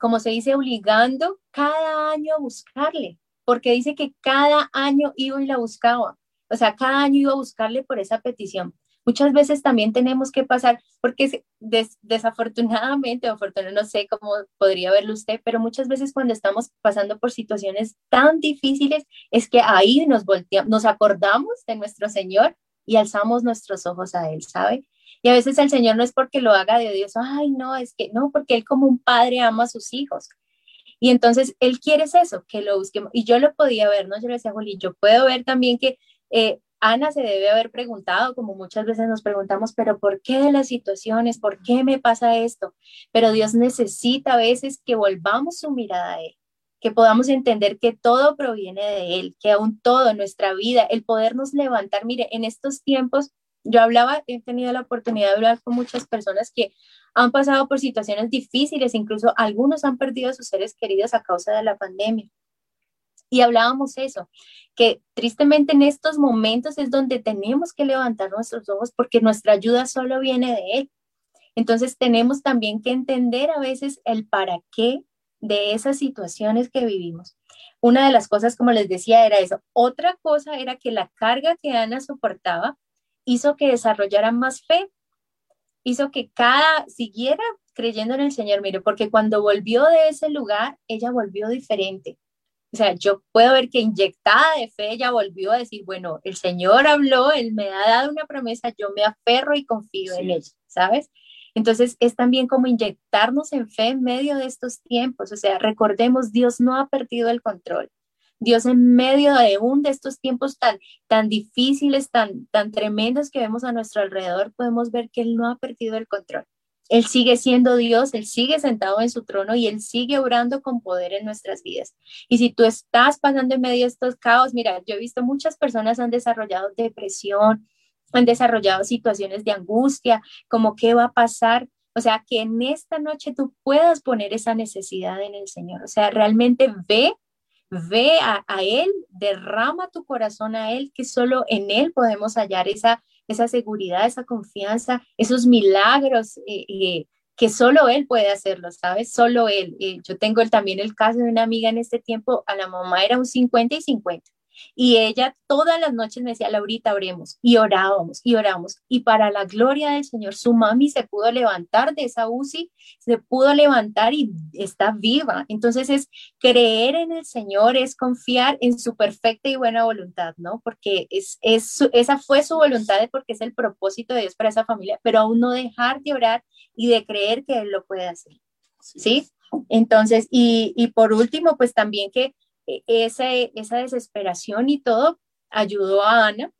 como se dice, obligando cada año a buscarle, porque dice que cada año iba y la buscaba. O sea, cada año iba a buscarle por esa petición. Muchas veces también tenemos que pasar, porque desafortunadamente, afortunadamente, no sé cómo podría verlo usted, pero muchas veces cuando estamos pasando por situaciones tan difíciles, es que ahí nos volteamos, nos acordamos de nuestro Señor y alzamos nuestros ojos a Él, ¿sabe? Y a veces el Señor no es porque lo haga de Dios, ay, no, es que no, porque Él como un padre ama a sus hijos. Y entonces Él quiere eso, que lo busquemos. Y yo lo podía ver, ¿no? Yo le decía, Juli, yo puedo ver también que eh, Ana se debe haber preguntado, como muchas veces nos preguntamos, pero ¿por qué de las situaciones? ¿Por qué me pasa esto? Pero Dios necesita a veces que volvamos su mirada a Él, que podamos entender que todo proviene de Él, que aún todo, nuestra vida, el podernos levantar. Mire, en estos tiempos, yo hablaba, he tenido la oportunidad de hablar con muchas personas que han pasado por situaciones difíciles, incluso algunos han perdido a sus seres queridos a causa de la pandemia. Y hablábamos eso, que tristemente en estos momentos es donde tenemos que levantar nuestros ojos porque nuestra ayuda solo viene de Él. Entonces tenemos también que entender a veces el para qué de esas situaciones que vivimos. Una de las cosas, como les decía, era eso. Otra cosa era que la carga que Ana soportaba hizo que desarrollara más fe, hizo que cada siguiera creyendo en el Señor, mire, porque cuando volvió de ese lugar, ella volvió diferente o sea, yo puedo ver que inyectada de fe ella volvió a decir, bueno, el Señor habló, Él me ha dado una promesa, yo me aferro y confío en Él, ¿sabes? Entonces es también como inyectarnos en fe en medio de estos tiempos. O sea, recordemos, Dios no ha perdido el control. Dios en medio de un de estos tiempos tan, tan difíciles, tan, tan tremendos que vemos a nuestro alrededor, podemos ver que Él no ha perdido el control. Él sigue siendo Dios, Él sigue sentado en su trono y Él sigue obrando con poder en nuestras vidas. Y si tú estás pasando en medio de estos caos, mira, yo he visto muchas personas han desarrollado depresión, han desarrollado situaciones de angustia, como qué va a pasar. O sea, que en esta noche tú puedas poner esa necesidad en el Señor. O sea, realmente ve, ve a, a Él, derrama tu corazón a Él, que solo en Él podemos hallar esa esa seguridad, esa confianza, esos milagros eh, eh, que solo él puede hacerlo, ¿sabes? Solo él. yo tengo también el caso de una amiga en este tiempo, a la mamá era un 50 y 50. Y ella todas las noches me decía, Laurita, oremos. Y orábamos y oramos. Y para la gloria del Señor, su mami se pudo levantar de esa UCI, se pudo levantar y está viva. Entonces es creer en el Señor, es confiar en su perfecta y buena voluntad, ¿no? Porque es, es esa fue su voluntad, porque es el propósito de Dios para esa familia, pero aún no dejar de orar y de creer que Él lo puede hacer. ¿Sí? Entonces, y, y por último, pues también que e, esa desesperación y todo ayudó a Ana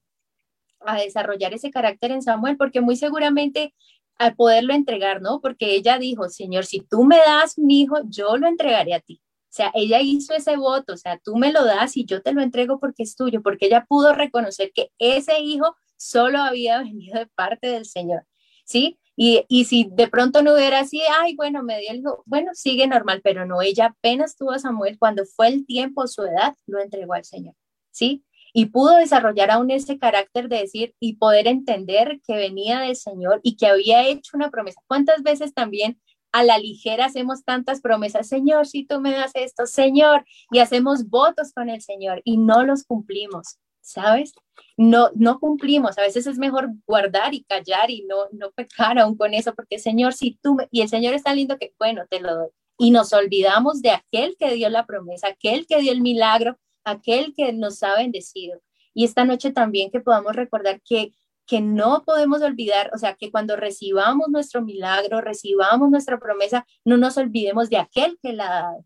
a desarrollar ese carácter en Samuel, porque muy seguramente al poderlo entregar, ¿no? Porque ella dijo, Señor, si tú me das mi hijo, yo lo entregaré a ti. O sea, ella hizo ese voto, o sea, tú me lo das y yo te lo entrego porque es tuyo, porque ella pudo reconocer que ese hijo solo había *laughs* venido de parte del Señor, ¿sí? Y, y, si de pronto no hubiera así, ay, bueno, me dio el, bueno, sigue normal, pero no, ella apenas tuvo a Samuel cuando fue el tiempo, su edad, lo entregó al Señor, ¿sí? Y pudo desarrollar aún ese carácter de decir y poder entender que venía del Señor y que había hecho una promesa. ¿Cuántas veces también a la ligera hacemos tantas promesas, Señor, si tú me das esto, Señor, y hacemos votos con el Señor y no los cumplimos? ¿Sabes? No, no cumplimos, a veces es mejor guardar y callar y no, no pecar aún con eso, porque Señor, si tú, y el Señor es tan lindo que, bueno, te lo doy. Y nos olvidamos de aquel que dio la promesa, aquel que dio el milagro, aquel que nos ha bendecido. Y esta noche también que podamos recordar que, que no podemos olvidar, o sea, que cuando recibamos nuestro milagro, recibamos nuestra promesa, no nos olvidemos de aquel que la ha dado.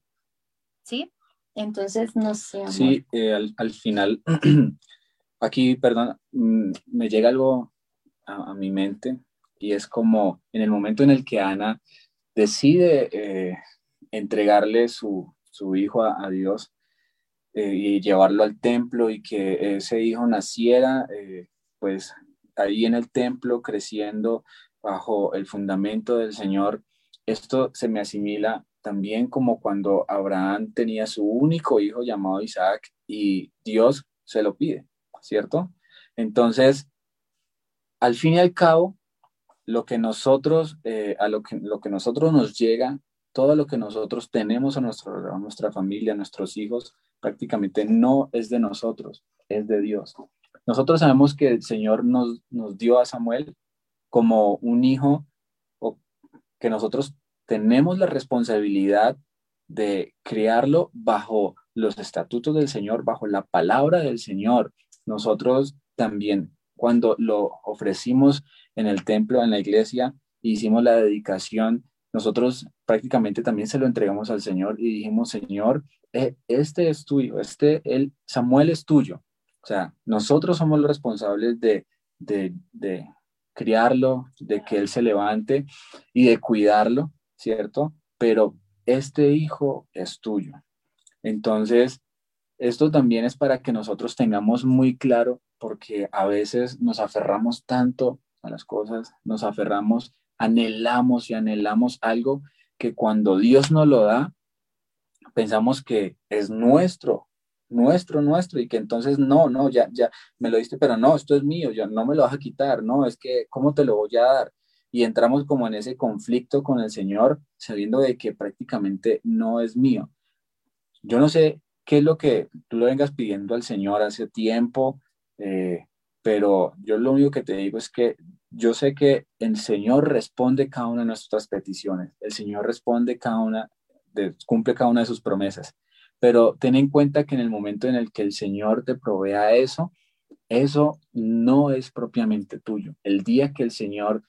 ¿Sí? Entonces, no sé. Sí, eh, al, al, final, *clears throat* aquí, perdón, mm, me llega algo a, mi mente y es como en el momento en el que Ana decide eh, entregarle su, su hijo a, Dios eh, y llevarlo al templo y que ese hijo naciera, pues ahí en el templo creciendo bajo el fundamento del Señor, esto se me asimila también como cuando Abraham tenía su único hijo llamado Isaac y Dios se lo pide, ¿cierto? Entonces, al fin y al cabo, lo que nosotros, eh, a lo que, lo que nosotros nos llega, todo lo que nosotros tenemos a, nuestro, a nuestra familia, a nuestros hijos, prácticamente no es de nosotros, es de Dios. Nosotros sabemos que el Señor nos, nos dio a Samuel como un hijo que nosotros tenemos la responsabilidad de criarlo bajo los estatutos del Señor, bajo la palabra del Señor. Nosotros también, cuando lo ofrecimos en el templo, en la iglesia, hicimos la dedicación, nosotros prácticamente también se lo entregamos al Señor y dijimos, Señor, eh, este es tuyo, este, el Samuel es tuyo. O sea, nosotros somos los responsables de, de, de criarlo, de que él se levante y de cuidarlo. ¿Cierto? Pero este hijo es tuyo. Entonces, esto también es para que nosotros tengamos muy claro, porque a veces nos aferramos tanto a las cosas, nos aferramos, anhelamos y anhelamos algo que cuando Dios nos lo da, pensamos que es nuestro, nuestro, nuestro, y que entonces no, no, ya, ya me lo diste, pero no, esto es mío, ya no me lo vas a quitar, no, es que, ¿cómo te lo voy a dar? Y entramos como en ese conflicto con el Señor, sabiendo de que prácticamente no es mío. Yo no sé qué es lo que tú lo vengas pidiendo al Señor hace tiempo, eh, pero yo lo único que te digo es que yo sé que el Señor responde cada una de nuestras peticiones, el Señor responde cada una, de, cumple cada una de sus promesas, pero ten en cuenta que en el momento en el que el Señor te provea eso, eso no es propiamente tuyo. El día que el Señor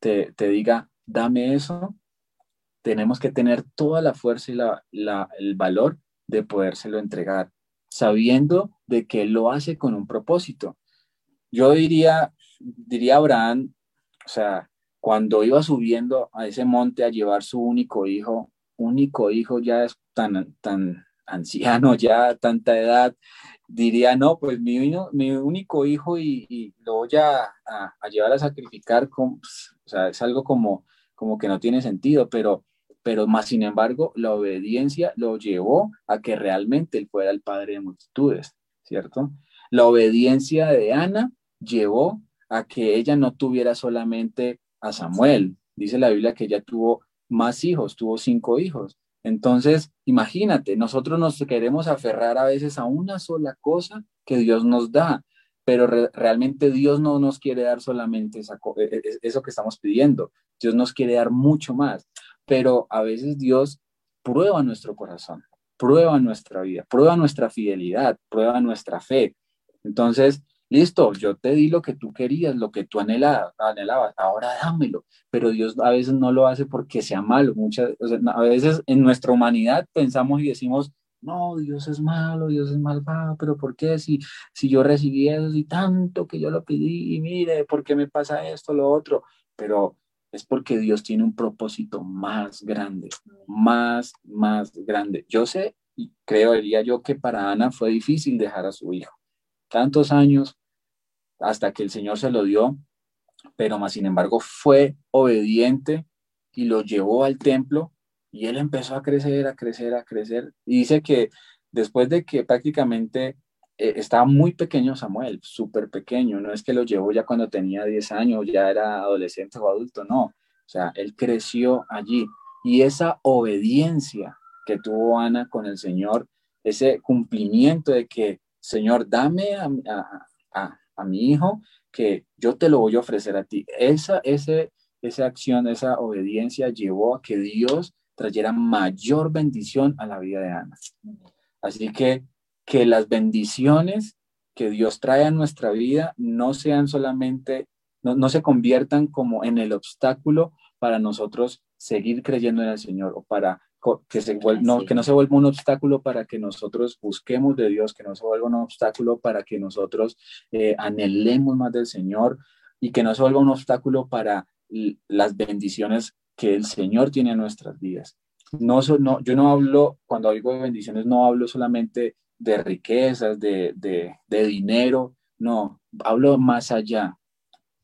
te, te, diga, dame eso, tenemos que tener toda la fuerza y la, el valor de podérselo entregar, sabiendo de que lo hace con un propósito. Yo diría, diría Abraham, o sea, cuando iba subiendo a ese monte a llevar su único hijo, único hijo ya es tan, tan anciano, ya tanta edad, diría, no, pues mi, mi único hijo y, lo voy a, llevar a sacrificar, pues, o sea, es algo como, como que no tiene sentido, pero, pero más sin embargo, la obediencia lo llevó a que realmente él fuera el padre de multitudes, ¿cierto? La obediencia de Ana llevó a que ella no tuviera solamente a Samuel, dice la Biblia que ella tuvo más hijos, tuvo cinco hijos. Entonces, imagínate, nosotros nos queremos aferrar a veces a una sola cosa que Dios nos da, pero realmente Dios no nos quiere dar solamente e, e, eso que estamos pidiendo, Dios nos quiere dar mucho más, pero a veces Dios prueba nuestro corazón, prueba nuestra vida, prueba nuestra fidelidad, prueba nuestra fe. Entonces, listo, yo te di lo que tú querías, lo que tú anhelabas, anhelabas ahora dámelo, pero Dios a veces no lo hace porque sea malo. Muchas, a veces en nuestra humanidad pensamos y decimos, no, Dios es malo, Dios es malvado, pero ¿por qué si, si yo recibí eso y tanto que yo lo pedí y mire, ¿por qué me pasa esto, lo otro? Pero es porque Dios tiene un propósito más grande, más, más grande. Yo sé y creo, diría yo, que para Ana fue difícil dejar a su hijo. Tantos años hasta que el Señor se lo dio, pero más sin embargo fue obediente y lo llevó al templo y él empezó a crecer, a crecer, a crecer. Y dice que después de que prácticamente eh, estaba muy pequeño Samuel, súper pequeño, no es que lo llevó ya cuando tenía 10 años, ya era adolescente o adulto, no. O sea, él creció allí. Y esa obediencia que tuvo Ana con el Señor, ese cumplimiento de que, Señor, dame a, mi hijo, que yo te lo voy a ofrecer a ti. Esa, ese, esa acción, esa obediencia llevó a que Dios trayera mayor bendición a la vida de Ana. Así que que las bendiciones que Dios trae a nuestra vida no sean solamente, no, se conviertan como en el obstáculo para nosotros seguir creyendo en el Señor o para que, se no, que no se vuelva un obstáculo para que nosotros busquemos de Dios, que no se vuelva un obstáculo para que nosotros eh, anhelemos más del Señor y que no se vuelva un obstáculo para las bendiciones que el Señor tiene en nuestras vidas. No, no, yo no hablo, cuando hablo de bendiciones, no hablo solamente de riquezas, de, de, dinero, no, hablo más allá,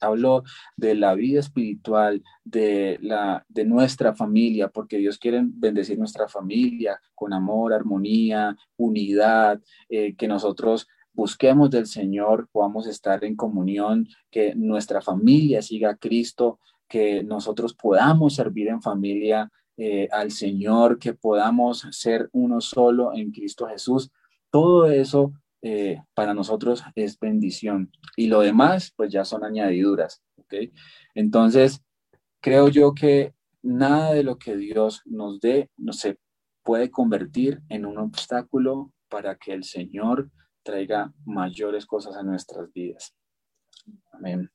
hablo de la vida espiritual, de, la, de nuestra familia, porque Dios quiere bendecir nuestra familia con amor, armonía, unidad, eh, que nosotros busquemos del Señor, podamos estar en comunión, que nuestra familia siga a Cristo, que nosotros podamos servir en familia eh, al Señor, que podamos ser uno solo en Cristo Jesús. Todo eso eh, para nosotros es bendición y lo demás pues ya son añadiduras, ¿ok? Entonces, creo yo que nada de lo que Dios nos dé no se puede convertir en un obstáculo para que el Señor traiga mayores cosas a nuestras vidas. Amén.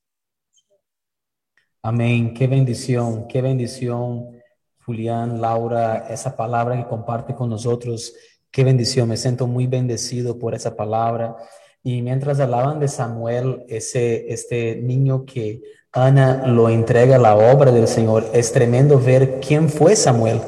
Amén. Qué bendición, qué bendición, Julián, Laura, esa palabra que comparte con nosotros Qué bendición, me siento muy bendecido por esa palabra. Y mientras hablaban de Samuel, ese, este niño que Ana lo entrega a la obra del Señor, es tremendo ver quién fue Samuel,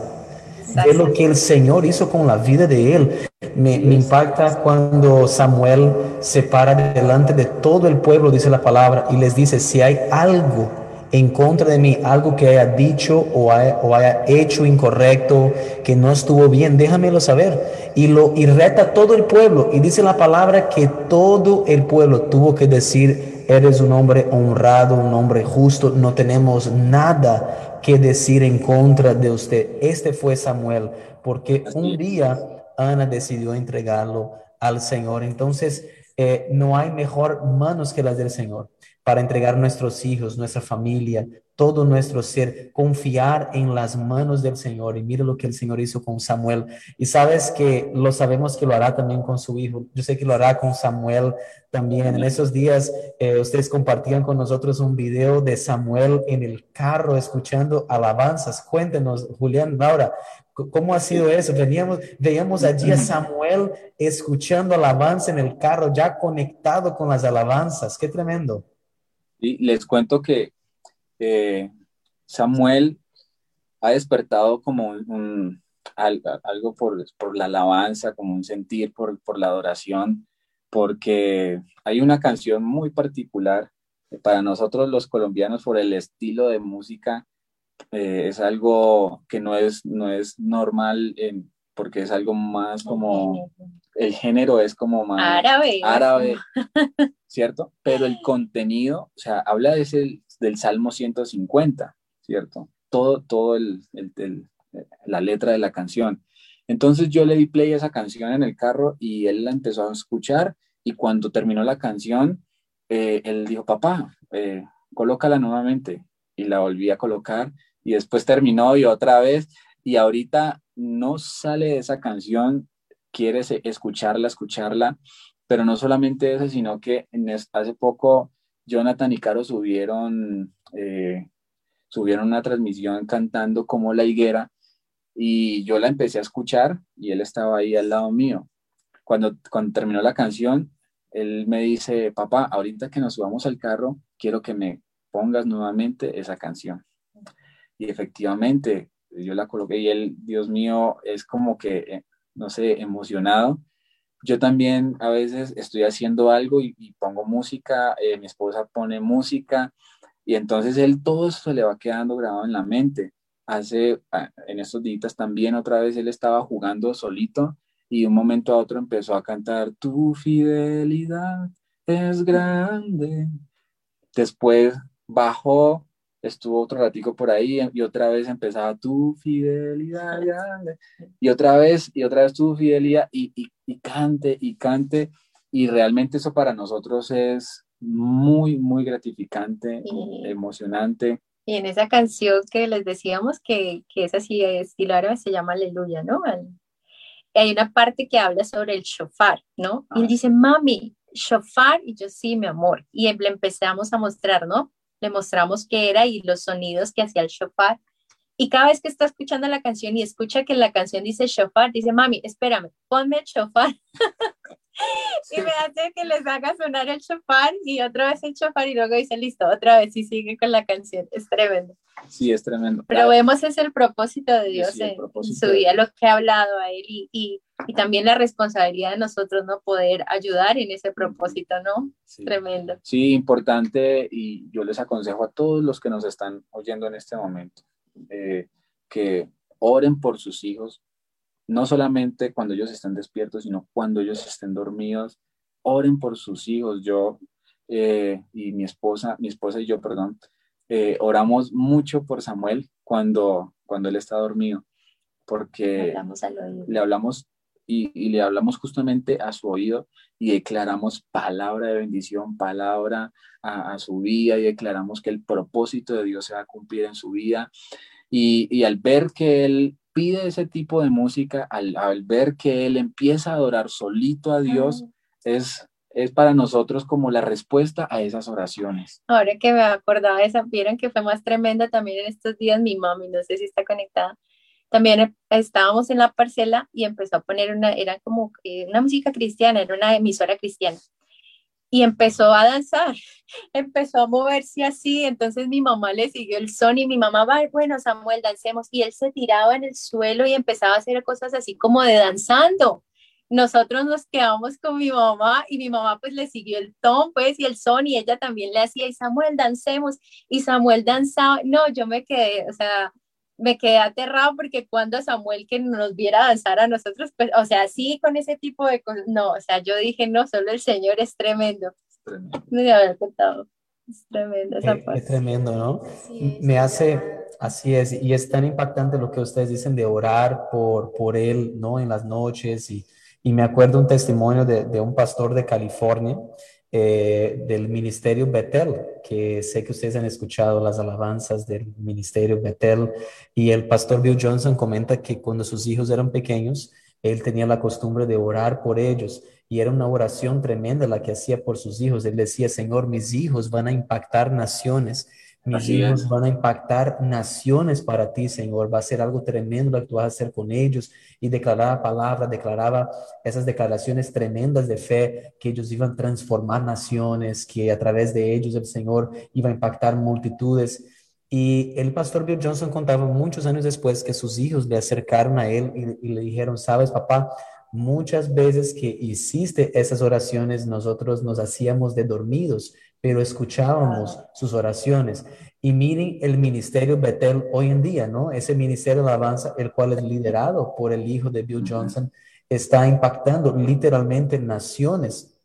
ver lo que el Señor hizo con la vida de él. Me, me, impacta cuando Samuel se para delante de todo el pueblo, dice la palabra, y les dice, si hay algo en contra de mí, algo que haya dicho o haya, hecho incorrecto, que no estuvo bien, déjamelo saber. Y, lo, y reta todo el pueblo. Y dice la palabra que todo el pueblo tuvo que decir, eres un hombre honrado, un hombre justo, no tenemos nada que decir en contra de usted. Este fue Samuel, porque un día Ana decidió entregarlo al Señor. Entonces, eh, no hay mejor manos que las del Señor para entregar nuestros hijos, nuestra familia, todo nuestro ser, confiar en las manos del Señor. Y mira lo que el Señor hizo con Samuel. Y sabes que lo sabemos que lo hará también con su hijo. Yo sé que lo hará con Samuel también. En esos días eh, ustedes compartían con nosotros un video de Samuel en el carro escuchando alabanzas. Cuéntenos, Julián, Laura, ¿Cómo ha sido eso? Veníamos, veíamos allí a Samuel escuchando alabanza en el carro, ya conectado con las alabanzas. Qué tremendo. Y les cuento que Samuel ha despertado como un, algo, por, por, la alabanza, como un sentir por, por la adoración, porque hay una canción muy particular para nosotros los colombianos por el estilo de música. Eh, es algo que no es, no es normal en, porque es algo más como, el género es como más árabe, árabe *laughs* ¿cierto? Pero el contenido, o sea, habla de ese, del Salmo 150, ¿cierto? todo, todo el, la letra de la canción. Entonces yo le di play a esa canción en el carro y él la empezó a escuchar y cuando terminó la canción, eh, él dijo, papá, eh, colócala nuevamente y la volví a colocar y después terminó y otra vez y ahorita no sale de esa canción, quiere escucharla, escucharla, pero no solamente eso, sino que hace poco Jonathan y Caro subieron, eh, subieron una transmisión cantando como la higuera y yo la empecé a escuchar y él estaba ahí al lado mío. Cuando, cuando terminó la canción, él me dice, papá, ahorita que nos subamos al carro, quiero que me pongas nuevamente esa canción. Y efectivamente, yo la coloqué y él, Dios mío, es como que, eh, no sé, emocionado. Yo también a veces estoy haciendo algo y, pongo música, eh, mi esposa pone música y entonces él todo eso le va quedando grabado en la mente hace, ah, en estos días también otra vez él estaba jugando solito y de un momento a otro empezó a cantar, tu fidelidad es grande. Después bajó, estuvo otro ratico por ahí y otra vez empezaba, tu fidelidad. Y otra vez, y otra vez tu fidelidad y, y, y cante y cante. Y realmente eso para nosotros es muy, muy gratificante, emocionante. Y en esa canción que les decíamos que, que es así, estilo árabe, se llama Aleluya, ¿no? hay una parte que habla sobre el shofar, ¿no? Y él ah. dice, mami, shofar, y yo sí, mi amor. Y le empezamos a mostrar, ¿no? Le mostramos qué era y los sonidos que hacía el shofar. Y cada vez que está escuchando la canción y escucha que la canción dice shofar, dice, mami, espérame, ponme el shofar. *laughs* *laughs* y me hace que les haga sonar el chofar y otra vez el chofar y luego dice listo, otra vez y sigue con la canción. Es tremendo. Sí, es tremendo. Pero vemos es el propósito de Dios en, su vida, lo que ha hablado a él y, y, y, también la responsabilidad de nosotros no poder ayudar en ese propósito, ¿no? Tremendo. Sí, importante y yo les aconsejo a todos los que nos están oyendo en este momento eh, que oren por sus hijos, no solamente cuando ellos estén despiertos, sino cuando ellos estén dormidos. Oren por sus hijos. Yo eh, y mi esposa, mi esposa y yo, perdón, eh, oramos mucho por Samuel cuando, cuando él está dormido, porque le hablamos y, le hablamos justamente a su oído y declaramos palabra de bendición, palabra a, a, su vida y declaramos que el propósito de Dios se va a cumplir en su vida. Y, y al ver que él pide ese tipo de música, al, ver que él empieza a adorar solito a Dios, es, es para nosotros como la respuesta a esas oraciones. Ahora que me acordaba de esa, vieron que fue más tremenda también en estos días mi mami, no sé si está conectada, también estábamos en la parcela y empezó a poner una, era como eh, una música cristiana, era una emisora cristiana y empezó a danzar, *laughs* empezó a moverse así, entonces mi mamá le siguió el son y mi mamá va, bueno Samuel, dancemos, y él se tiraba en el suelo y empezaba a hacer cosas así como de danzando. Nosotros nos quedamos con mi mamá y mi mamá pues le siguió el ton pues y el son y ella también le hacía y Samuel dancemos y Samuel danzaba, no, yo me quedé, o sea, me quedé aterrado porque cuando Samuel que nos viera danzar a nosotros, pues, o sea, sí, con ese tipo de cosas, no, o sea, yo dije, no, solo el Señor es tremendo. Es tremendo. Me había contado. Es tremendo esa eh, Es, tremendo, ¿no? me hace, así es, y es tan impactante lo que ustedes dicen de orar por, por Él, ¿no? En las noches, y, y me acuerdo un testimonio de, de un pastor de California, eh, del Ministerio Betel, que sé que ustedes han escuchado las alabanzas del Ministerio Betel, y el pastor Bill Johnson comenta que cuando sus hijos eran pequeños, él tenía la costumbre de orar por ellos y era una oración tremenda la que hacía por sus hijos. Él decía, Señor, mis hijos van a impactar naciones mis hijos van a impactar naciones para ti, Señor. Va a ser algo tremendo lo que tú vas a hacer con ellos. Y declaraba palabra, declaraba esas declaraciones tremendas de fe que ellos iban a transformar naciones, que a través de ellos el Señor iba a impactar multitudes. Y el pastor Bill Johnson contaba muchos años después que sus hijos le acercaron a él y, y le dijeron, sabes, papá, muchas veces que hiciste esas oraciones, nosotros nos hacíamos de dormidos pero escuchábamos sus oraciones. Y miren el ministerio Betel hoy en día, ¿no? Ese ministerio de alabanza, el cual es liderado por el hijo de Bill Johnson, está impactando literalmente naciones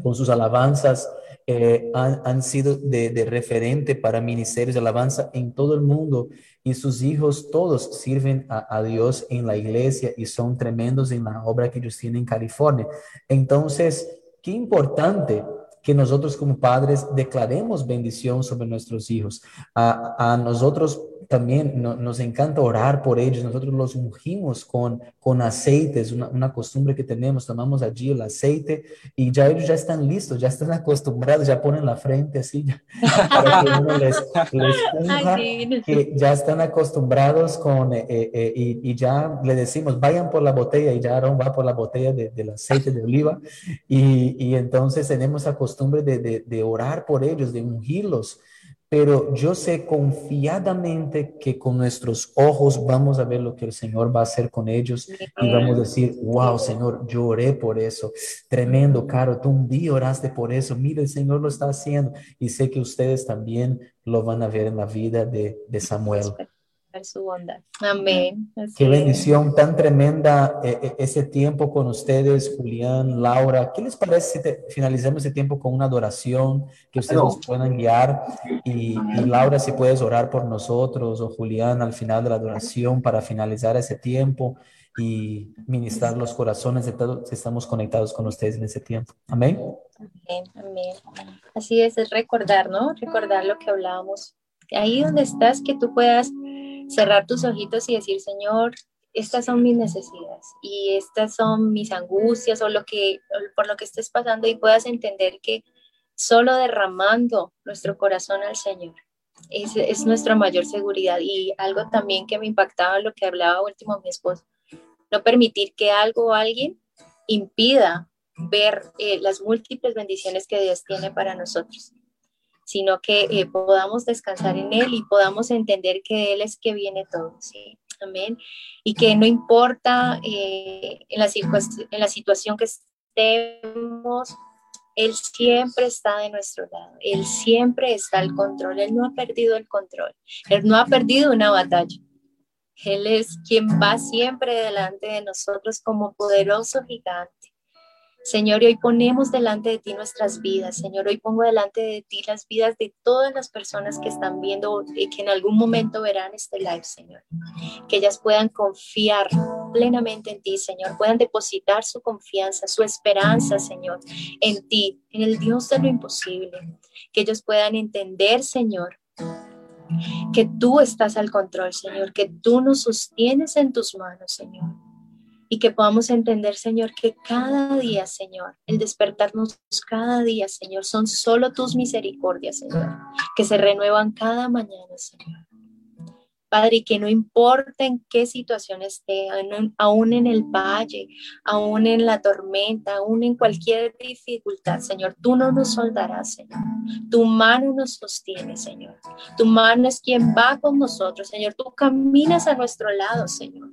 con sus alabanzas eh, han, sido de, referente para ministerios de alabanza en todo el mundo y sus hijos todos sirven a, a, Dios en la iglesia y son tremendos en la obra que ellos tienen en California. Entonces, qué importante que nosotros como padres declaremos bendición sobre nuestros hijos. A, a nosotros también nos encanta orar por ellos. Nosotros los ungimos con, con aceites, una, una, costumbre que tenemos. Tomamos allí el aceite y ya ellos ya están listos, ya están *laughs* acostumbrados, ya ponen la frente así, *laughs* para que uno les, les que ya están acostumbrados con, eh, eh, eh, y, y, ya le decimos, vayan por la botella y ya Aaron va por la botella de, del aceite de oliva. Y, y entonces tenemos la costumbre de, de, de orar por ellos, de ungirlos pero yo sé confiadamente que con nuestros ojos vamos a ver lo que el Señor va a hacer con ellos y vamos a decir, wow, Señor, lloré por eso. Tremendo, Caro, tú un día oraste por eso. Mira, el Señor lo está haciendo y sé que ustedes también lo van a ver en la vida de, de Samuel su bondad. Amén. Qué bendición tan tremenda eh, eh, ese tiempo con ustedes, Julián, Laura. ¿Qué les parece si finalizamos ese tiempo con una adoración que ustedes nos puedan guiar? Y, Laura, si puedes orar por nosotros o Julián al final de la adoración para finalizar ese tiempo y ministrar los corazones de todos que estamos conectados con ustedes en ese tiempo. Amén. Amén, amén. Así es, es recordar, ¿no? Recordar lo que hablábamos. Ahí donde estás, que tú puedas cerrar tus ojitos y decir, Señor, estas son mis necesidades y estas son mis angustias o lo que por lo que estés pasando y puedas entender que solo derramando nuestro corazón al Señor es, es nuestra mayor seguridad. Y algo también que me impactaba lo que hablaba último mi esposo no permitir que algo o alguien impida ver eh, las múltiples bendiciones que Dios tiene para nosotros sino que eh, podamos descansar en Él y podamos entender que Él es que viene todo, ¿sí? Amén. Y que no importa eh, en, la en la situación que estemos, Él siempre está de nuestro lado, Él siempre está al control, Él no ha perdido el control, Él no ha perdido una batalla. Él es quien va siempre delante de nosotros como poderoso gigante Señor, hoy ponemos delante de ti nuestras vidas. Señor, hoy pongo delante de ti las vidas de todas las personas que están viendo y que en algún momento verán este live, Señor. Que ellas puedan confiar plenamente en ti, Señor. Puedan depositar su confianza, su esperanza, Señor, en ti, en el Dios de lo imposible. Que ellos puedan entender, Señor, que tú estás al control, Señor, que tú nos sostienes en tus manos, Señor y que podamos entender, Señor, que cada día, Señor, el despertarnos cada día, Señor, son solo tus misericordias, Señor, que se renuevan cada mañana, Señor. Padre, que no importa en qué situación esté, aún en el valle, aún en la tormenta, aún en cualquier dificultad, Señor, tú no nos soltarás, Señor. Tu mano nos sostiene, Señor. Tu mano es quien va con nosotros, Señor. Tú caminas a nuestro lado, Señor.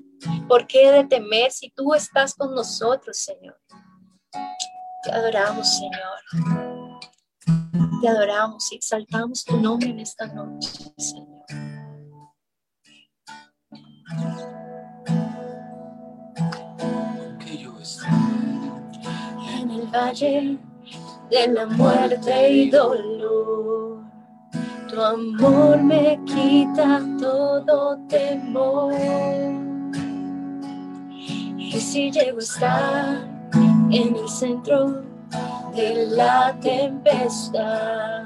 ¿Por qué de temer si tú estás con nosotros, Señor? Te adoramos, Señor. Te adoramos y exaltamos tu nombre en esta noche, Señor. Que yo en el valle de la muerte y dolor. Tu amor me quita todo temor. Y si llego a estar en el centro de la tempestad,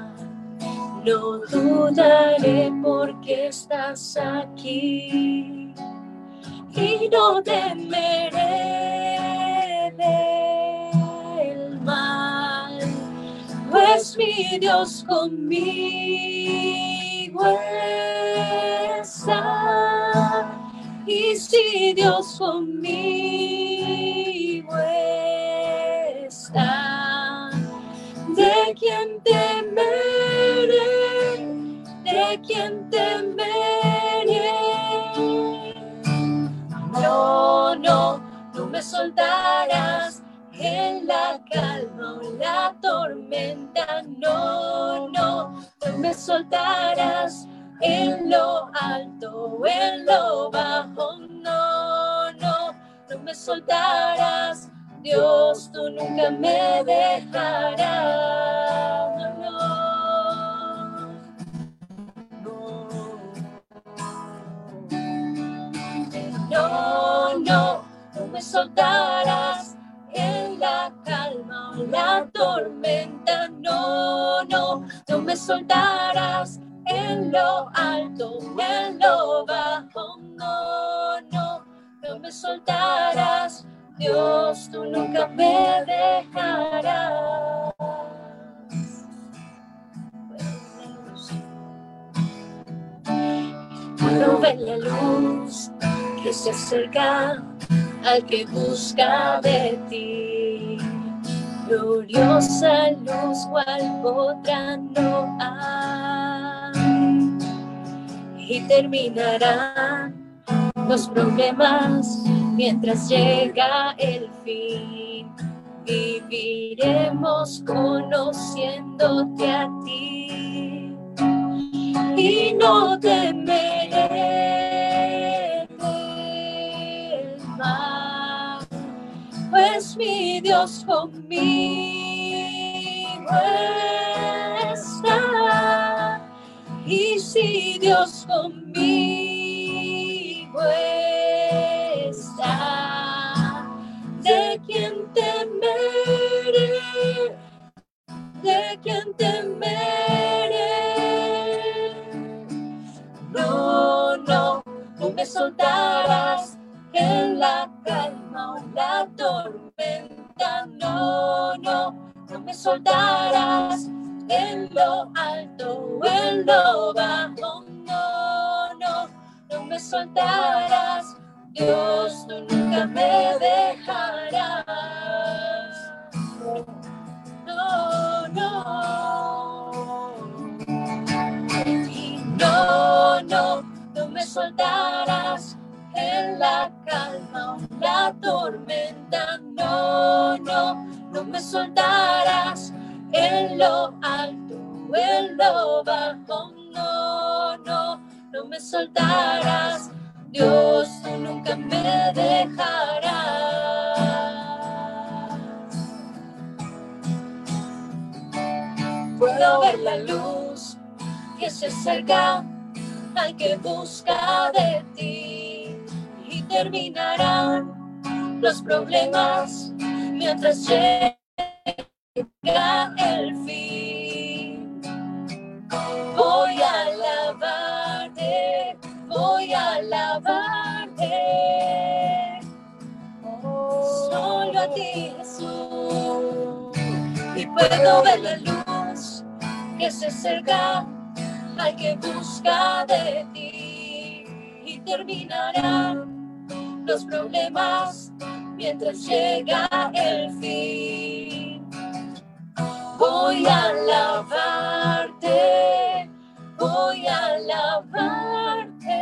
no dudaré porque estás aquí y no temeré del mal, pues mi Dios conmigo está y si Dios conmigo está, ¿de quién temeré? ¿De quién temeré? No, no, no me soltarás en la calma o la tormenta. No, no, no me soltarás en lo alto, en lo bajo, no, no, no me soltarás. Dios, tú nunca me dejarás. No, no, no, no, me soltarás en la calma o la tormenta. No, no, no me soltarás en lo alto, en lo bajo, no, no, no me soltarás, Dios, tú nunca me dejarás. Puedo ver la luz que se acerca al que busca de ti. Gloriosa luz, cual otra no hay. Y terminarán los problemas mientras llega el fin. Viviremos conociéndote a ti y no temeré pues mi Dios conmigo. Y si Dios conmigo está, ¿de quién temeré? ¿De quién temeré? No, no, no me soltarás en la calma o la tormenta. No, no, no me soltarás en lo alto o en lo bajo. No, no, no me soltarás. Dios, tú nunca me dejarás. No, no. No, no, no me soltarás en la calma o la tormenta. No, no, no me soltarás en lo alto o en lo bajo. No, no, no me soltarás. Dios, tú nunca me dejarás. Puedo ver la luz que se acerca al que busca de ti terminarán los problemas mientras llega el fin. Voy a alabarte, voy a alabarte. Solo a ti, Jesús. Y puedo ver la luz que se acerca al que busca de ti y terminarán los problemas mientras llega el fin. Voy a alabarte, voy a alabarte.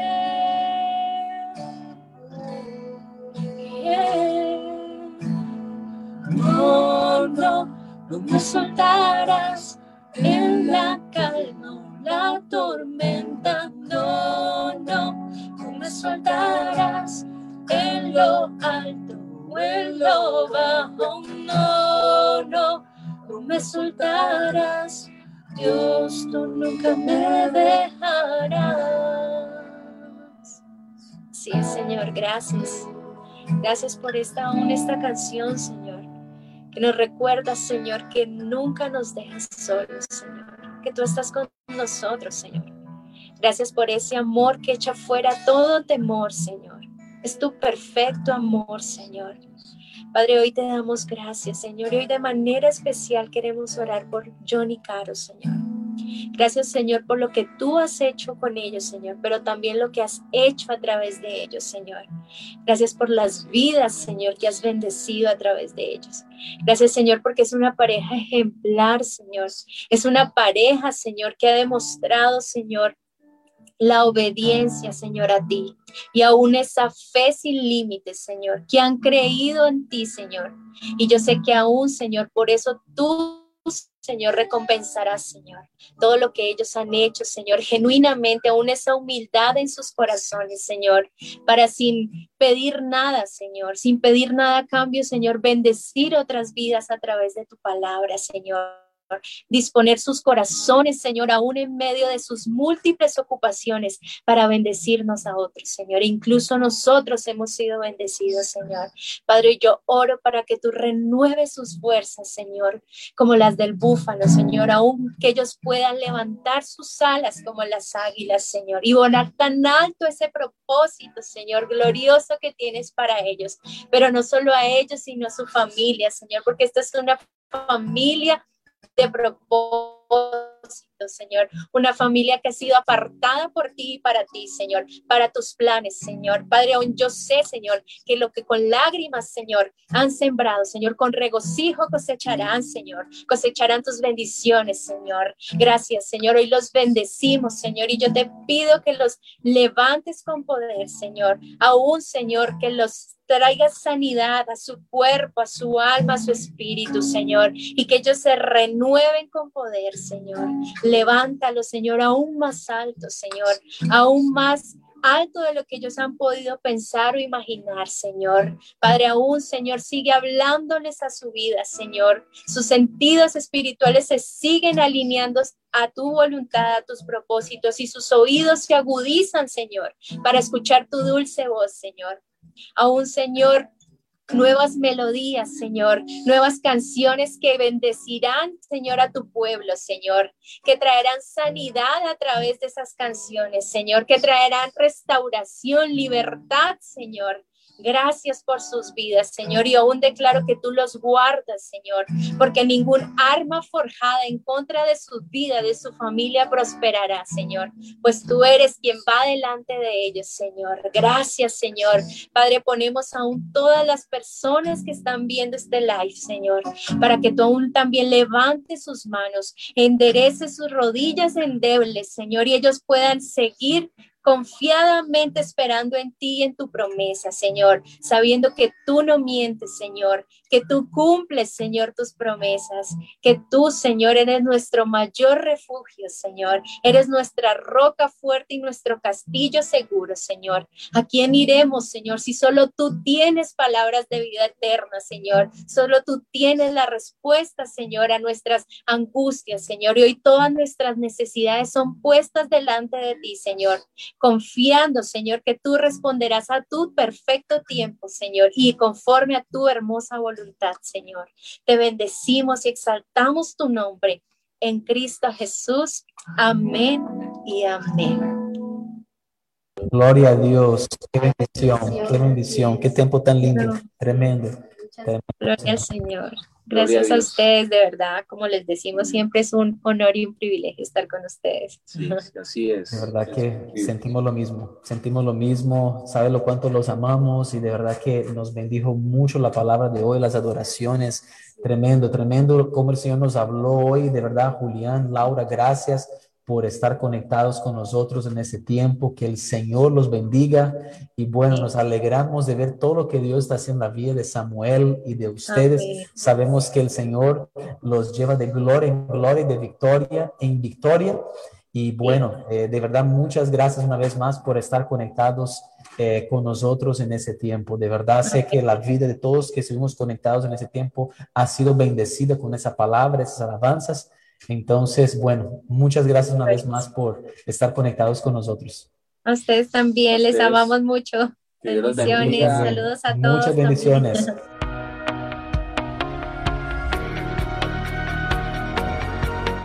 No, no, no me soltarás en la calma o la tormenta. No, no, no me soltarás en lo alto o en lo bajo. No, no, no me soltarás. Dios, tú nunca me dejarás. Sí, Señor, gracias. Gracias por esta honesta canción, Señor, que nos recuerda, Señor, que nunca nos dejas solos, Señor, que tú estás con nosotros, Señor. Gracias por ese amor que echa fuera todo temor, Señor. Es tu perfecto amor, Señor. Padre, hoy te damos gracias, Señor, y hoy de manera especial queremos orar por Johnny Caro, Señor. Gracias, Señor, por lo que tú has hecho con ellos, Señor, pero también lo que has hecho a través de ellos, Señor. Gracias por las vidas, Señor, que has bendecido a través de ellos. Gracias, Señor, porque es una pareja ejemplar, Señor. Es una pareja, Señor, que ha demostrado, Señor, la obediencia, Señor, a ti y aún esa fe sin límites, Señor, que han creído en ti, Señor. Y yo sé que aún, Señor, por eso tú, Señor, recompensarás, Señor, todo lo que ellos han hecho, Señor, genuinamente, aún esa humildad en sus corazones, Señor, para sin pedir nada, Señor, sin pedir nada a cambio, Señor, bendecir otras vidas a través de tu palabra, Señor. Disponer sus corazones, Señor, aún en medio de sus múltiples ocupaciones para bendecirnos a otros, Señor. Incluso nosotros hemos sido bendecidos, Señor. Padre, yo oro para que tú renueves sus fuerzas, Señor, como las del búfalo, Señor, aún que ellos puedan levantar sus alas como las águilas, Señor, y volar tan alto ese propósito, Señor, glorioso que tienes para ellos, pero no solo a ellos, sino a su familia, Señor, porque esta es una familia de propósito, Señor. Una familia que ha sido apartada por ti y para ti, Señor, para tus planes, Señor. Padre, aún yo sé, Señor, que lo que con lágrimas, Señor, han sembrado, Señor, con regocijo cosecharán, Señor. Cosecharán tus bendiciones, Señor. Gracias, Señor. Hoy los bendecimos, Señor, y yo te pido que los levantes con poder, Señor. Aún, Señor, que los traiga sanidad a su cuerpo, a su alma, a su espíritu, Señor, y que ellos se renueven con poder, Señor. Levántalo, Señor, aún más alto, Señor, aún más alto de lo que ellos han podido pensar o imaginar, Señor. Padre, aún, Señor, sigue hablándoles a su vida, Señor. Sus sentidos espirituales se siguen alineando a tu voluntad, a tus propósitos y sus oídos se agudizan, Señor, para escuchar tu dulce voz, Señor un Señor, nuevas melodías, Señor, nuevas canciones que bendecirán, Señor, a tu pueblo, Señor, que traerán sanidad a través de esas canciones, Señor, que traerán restauración, libertad, Señor, Gracias por sus vidas, Señor. Y aún declaro que tú los guardas, Señor, porque ningún arma forjada en contra de su vida, de su familia, prosperará, Señor. Pues tú eres quien va delante de ellos, Señor. Gracias, Señor. Padre, ponemos aún todas las personas que están viendo este live, Señor, para que tú también levantes sus manos, enderece sus rodillas endebles, Señor, y ellos puedan seguir confiadamente esperando en ti y en tu promesa, Señor, sabiendo que tú no mientes, Señor, que tú cumples, Señor, tus promesas, que tú, Señor, eres nuestro mayor refugio, Señor, eres nuestra roca fuerte y nuestro castillo seguro, Señor. ¿A quién iremos, Señor, si solo tú tienes palabras de vida eterna, Señor? Solo tú tienes la respuesta, Señor, a nuestras angustias, Señor, y hoy todas nuestras necesidades son puestas delante de ti, Señor confiando, Señor, que tú responderás a tu perfecto tiempo, Señor, y conforme a tu hermosa voluntad, Señor. Te bendecimos y exaltamos tu nombre en Cristo Jesús. Amén y amén. Gloria a Dios, qué bendición, qué bendición, qué tiempo tan lindo, tremendo. Gloria al Señor. Gracias a, ustedes, de verdad, como les decimos siempre, es un honor y un privilegio estar con ustedes. Sí, así es. De verdad que sentimos lo mismo, sentimos lo mismo, sabe lo cuánto los amamos y de verdad que nos bendijo mucho la palabra de hoy, las adoraciones, tremendo, tremendo como el Señor nos habló hoy, de verdad, Julián, Laura, gracias por estar conectados con nosotros en ese tiempo. Que el Señor los bendiga. Y bueno, nos alegramos de ver todo lo que Dios está haciendo en la vida de Samuel y de ustedes. Sabemos que el Señor los lleva de gloria en gloria, de victoria en victoria. Y bueno, eh, de verdad, muchas gracias una vez más por estar conectados eh, con nosotros en ese tiempo. De verdad, sé que la vida de todos que estuvimos conectados en ese tiempo ha sido bendecida con esa palabra, esas alabanzas. Entonces, bueno, muchas gracias una vez más por estar conectados con nosotros. A ustedes también, les amamos mucho. Bendiciones, saludos a todos. Muchas bendiciones. *laughs*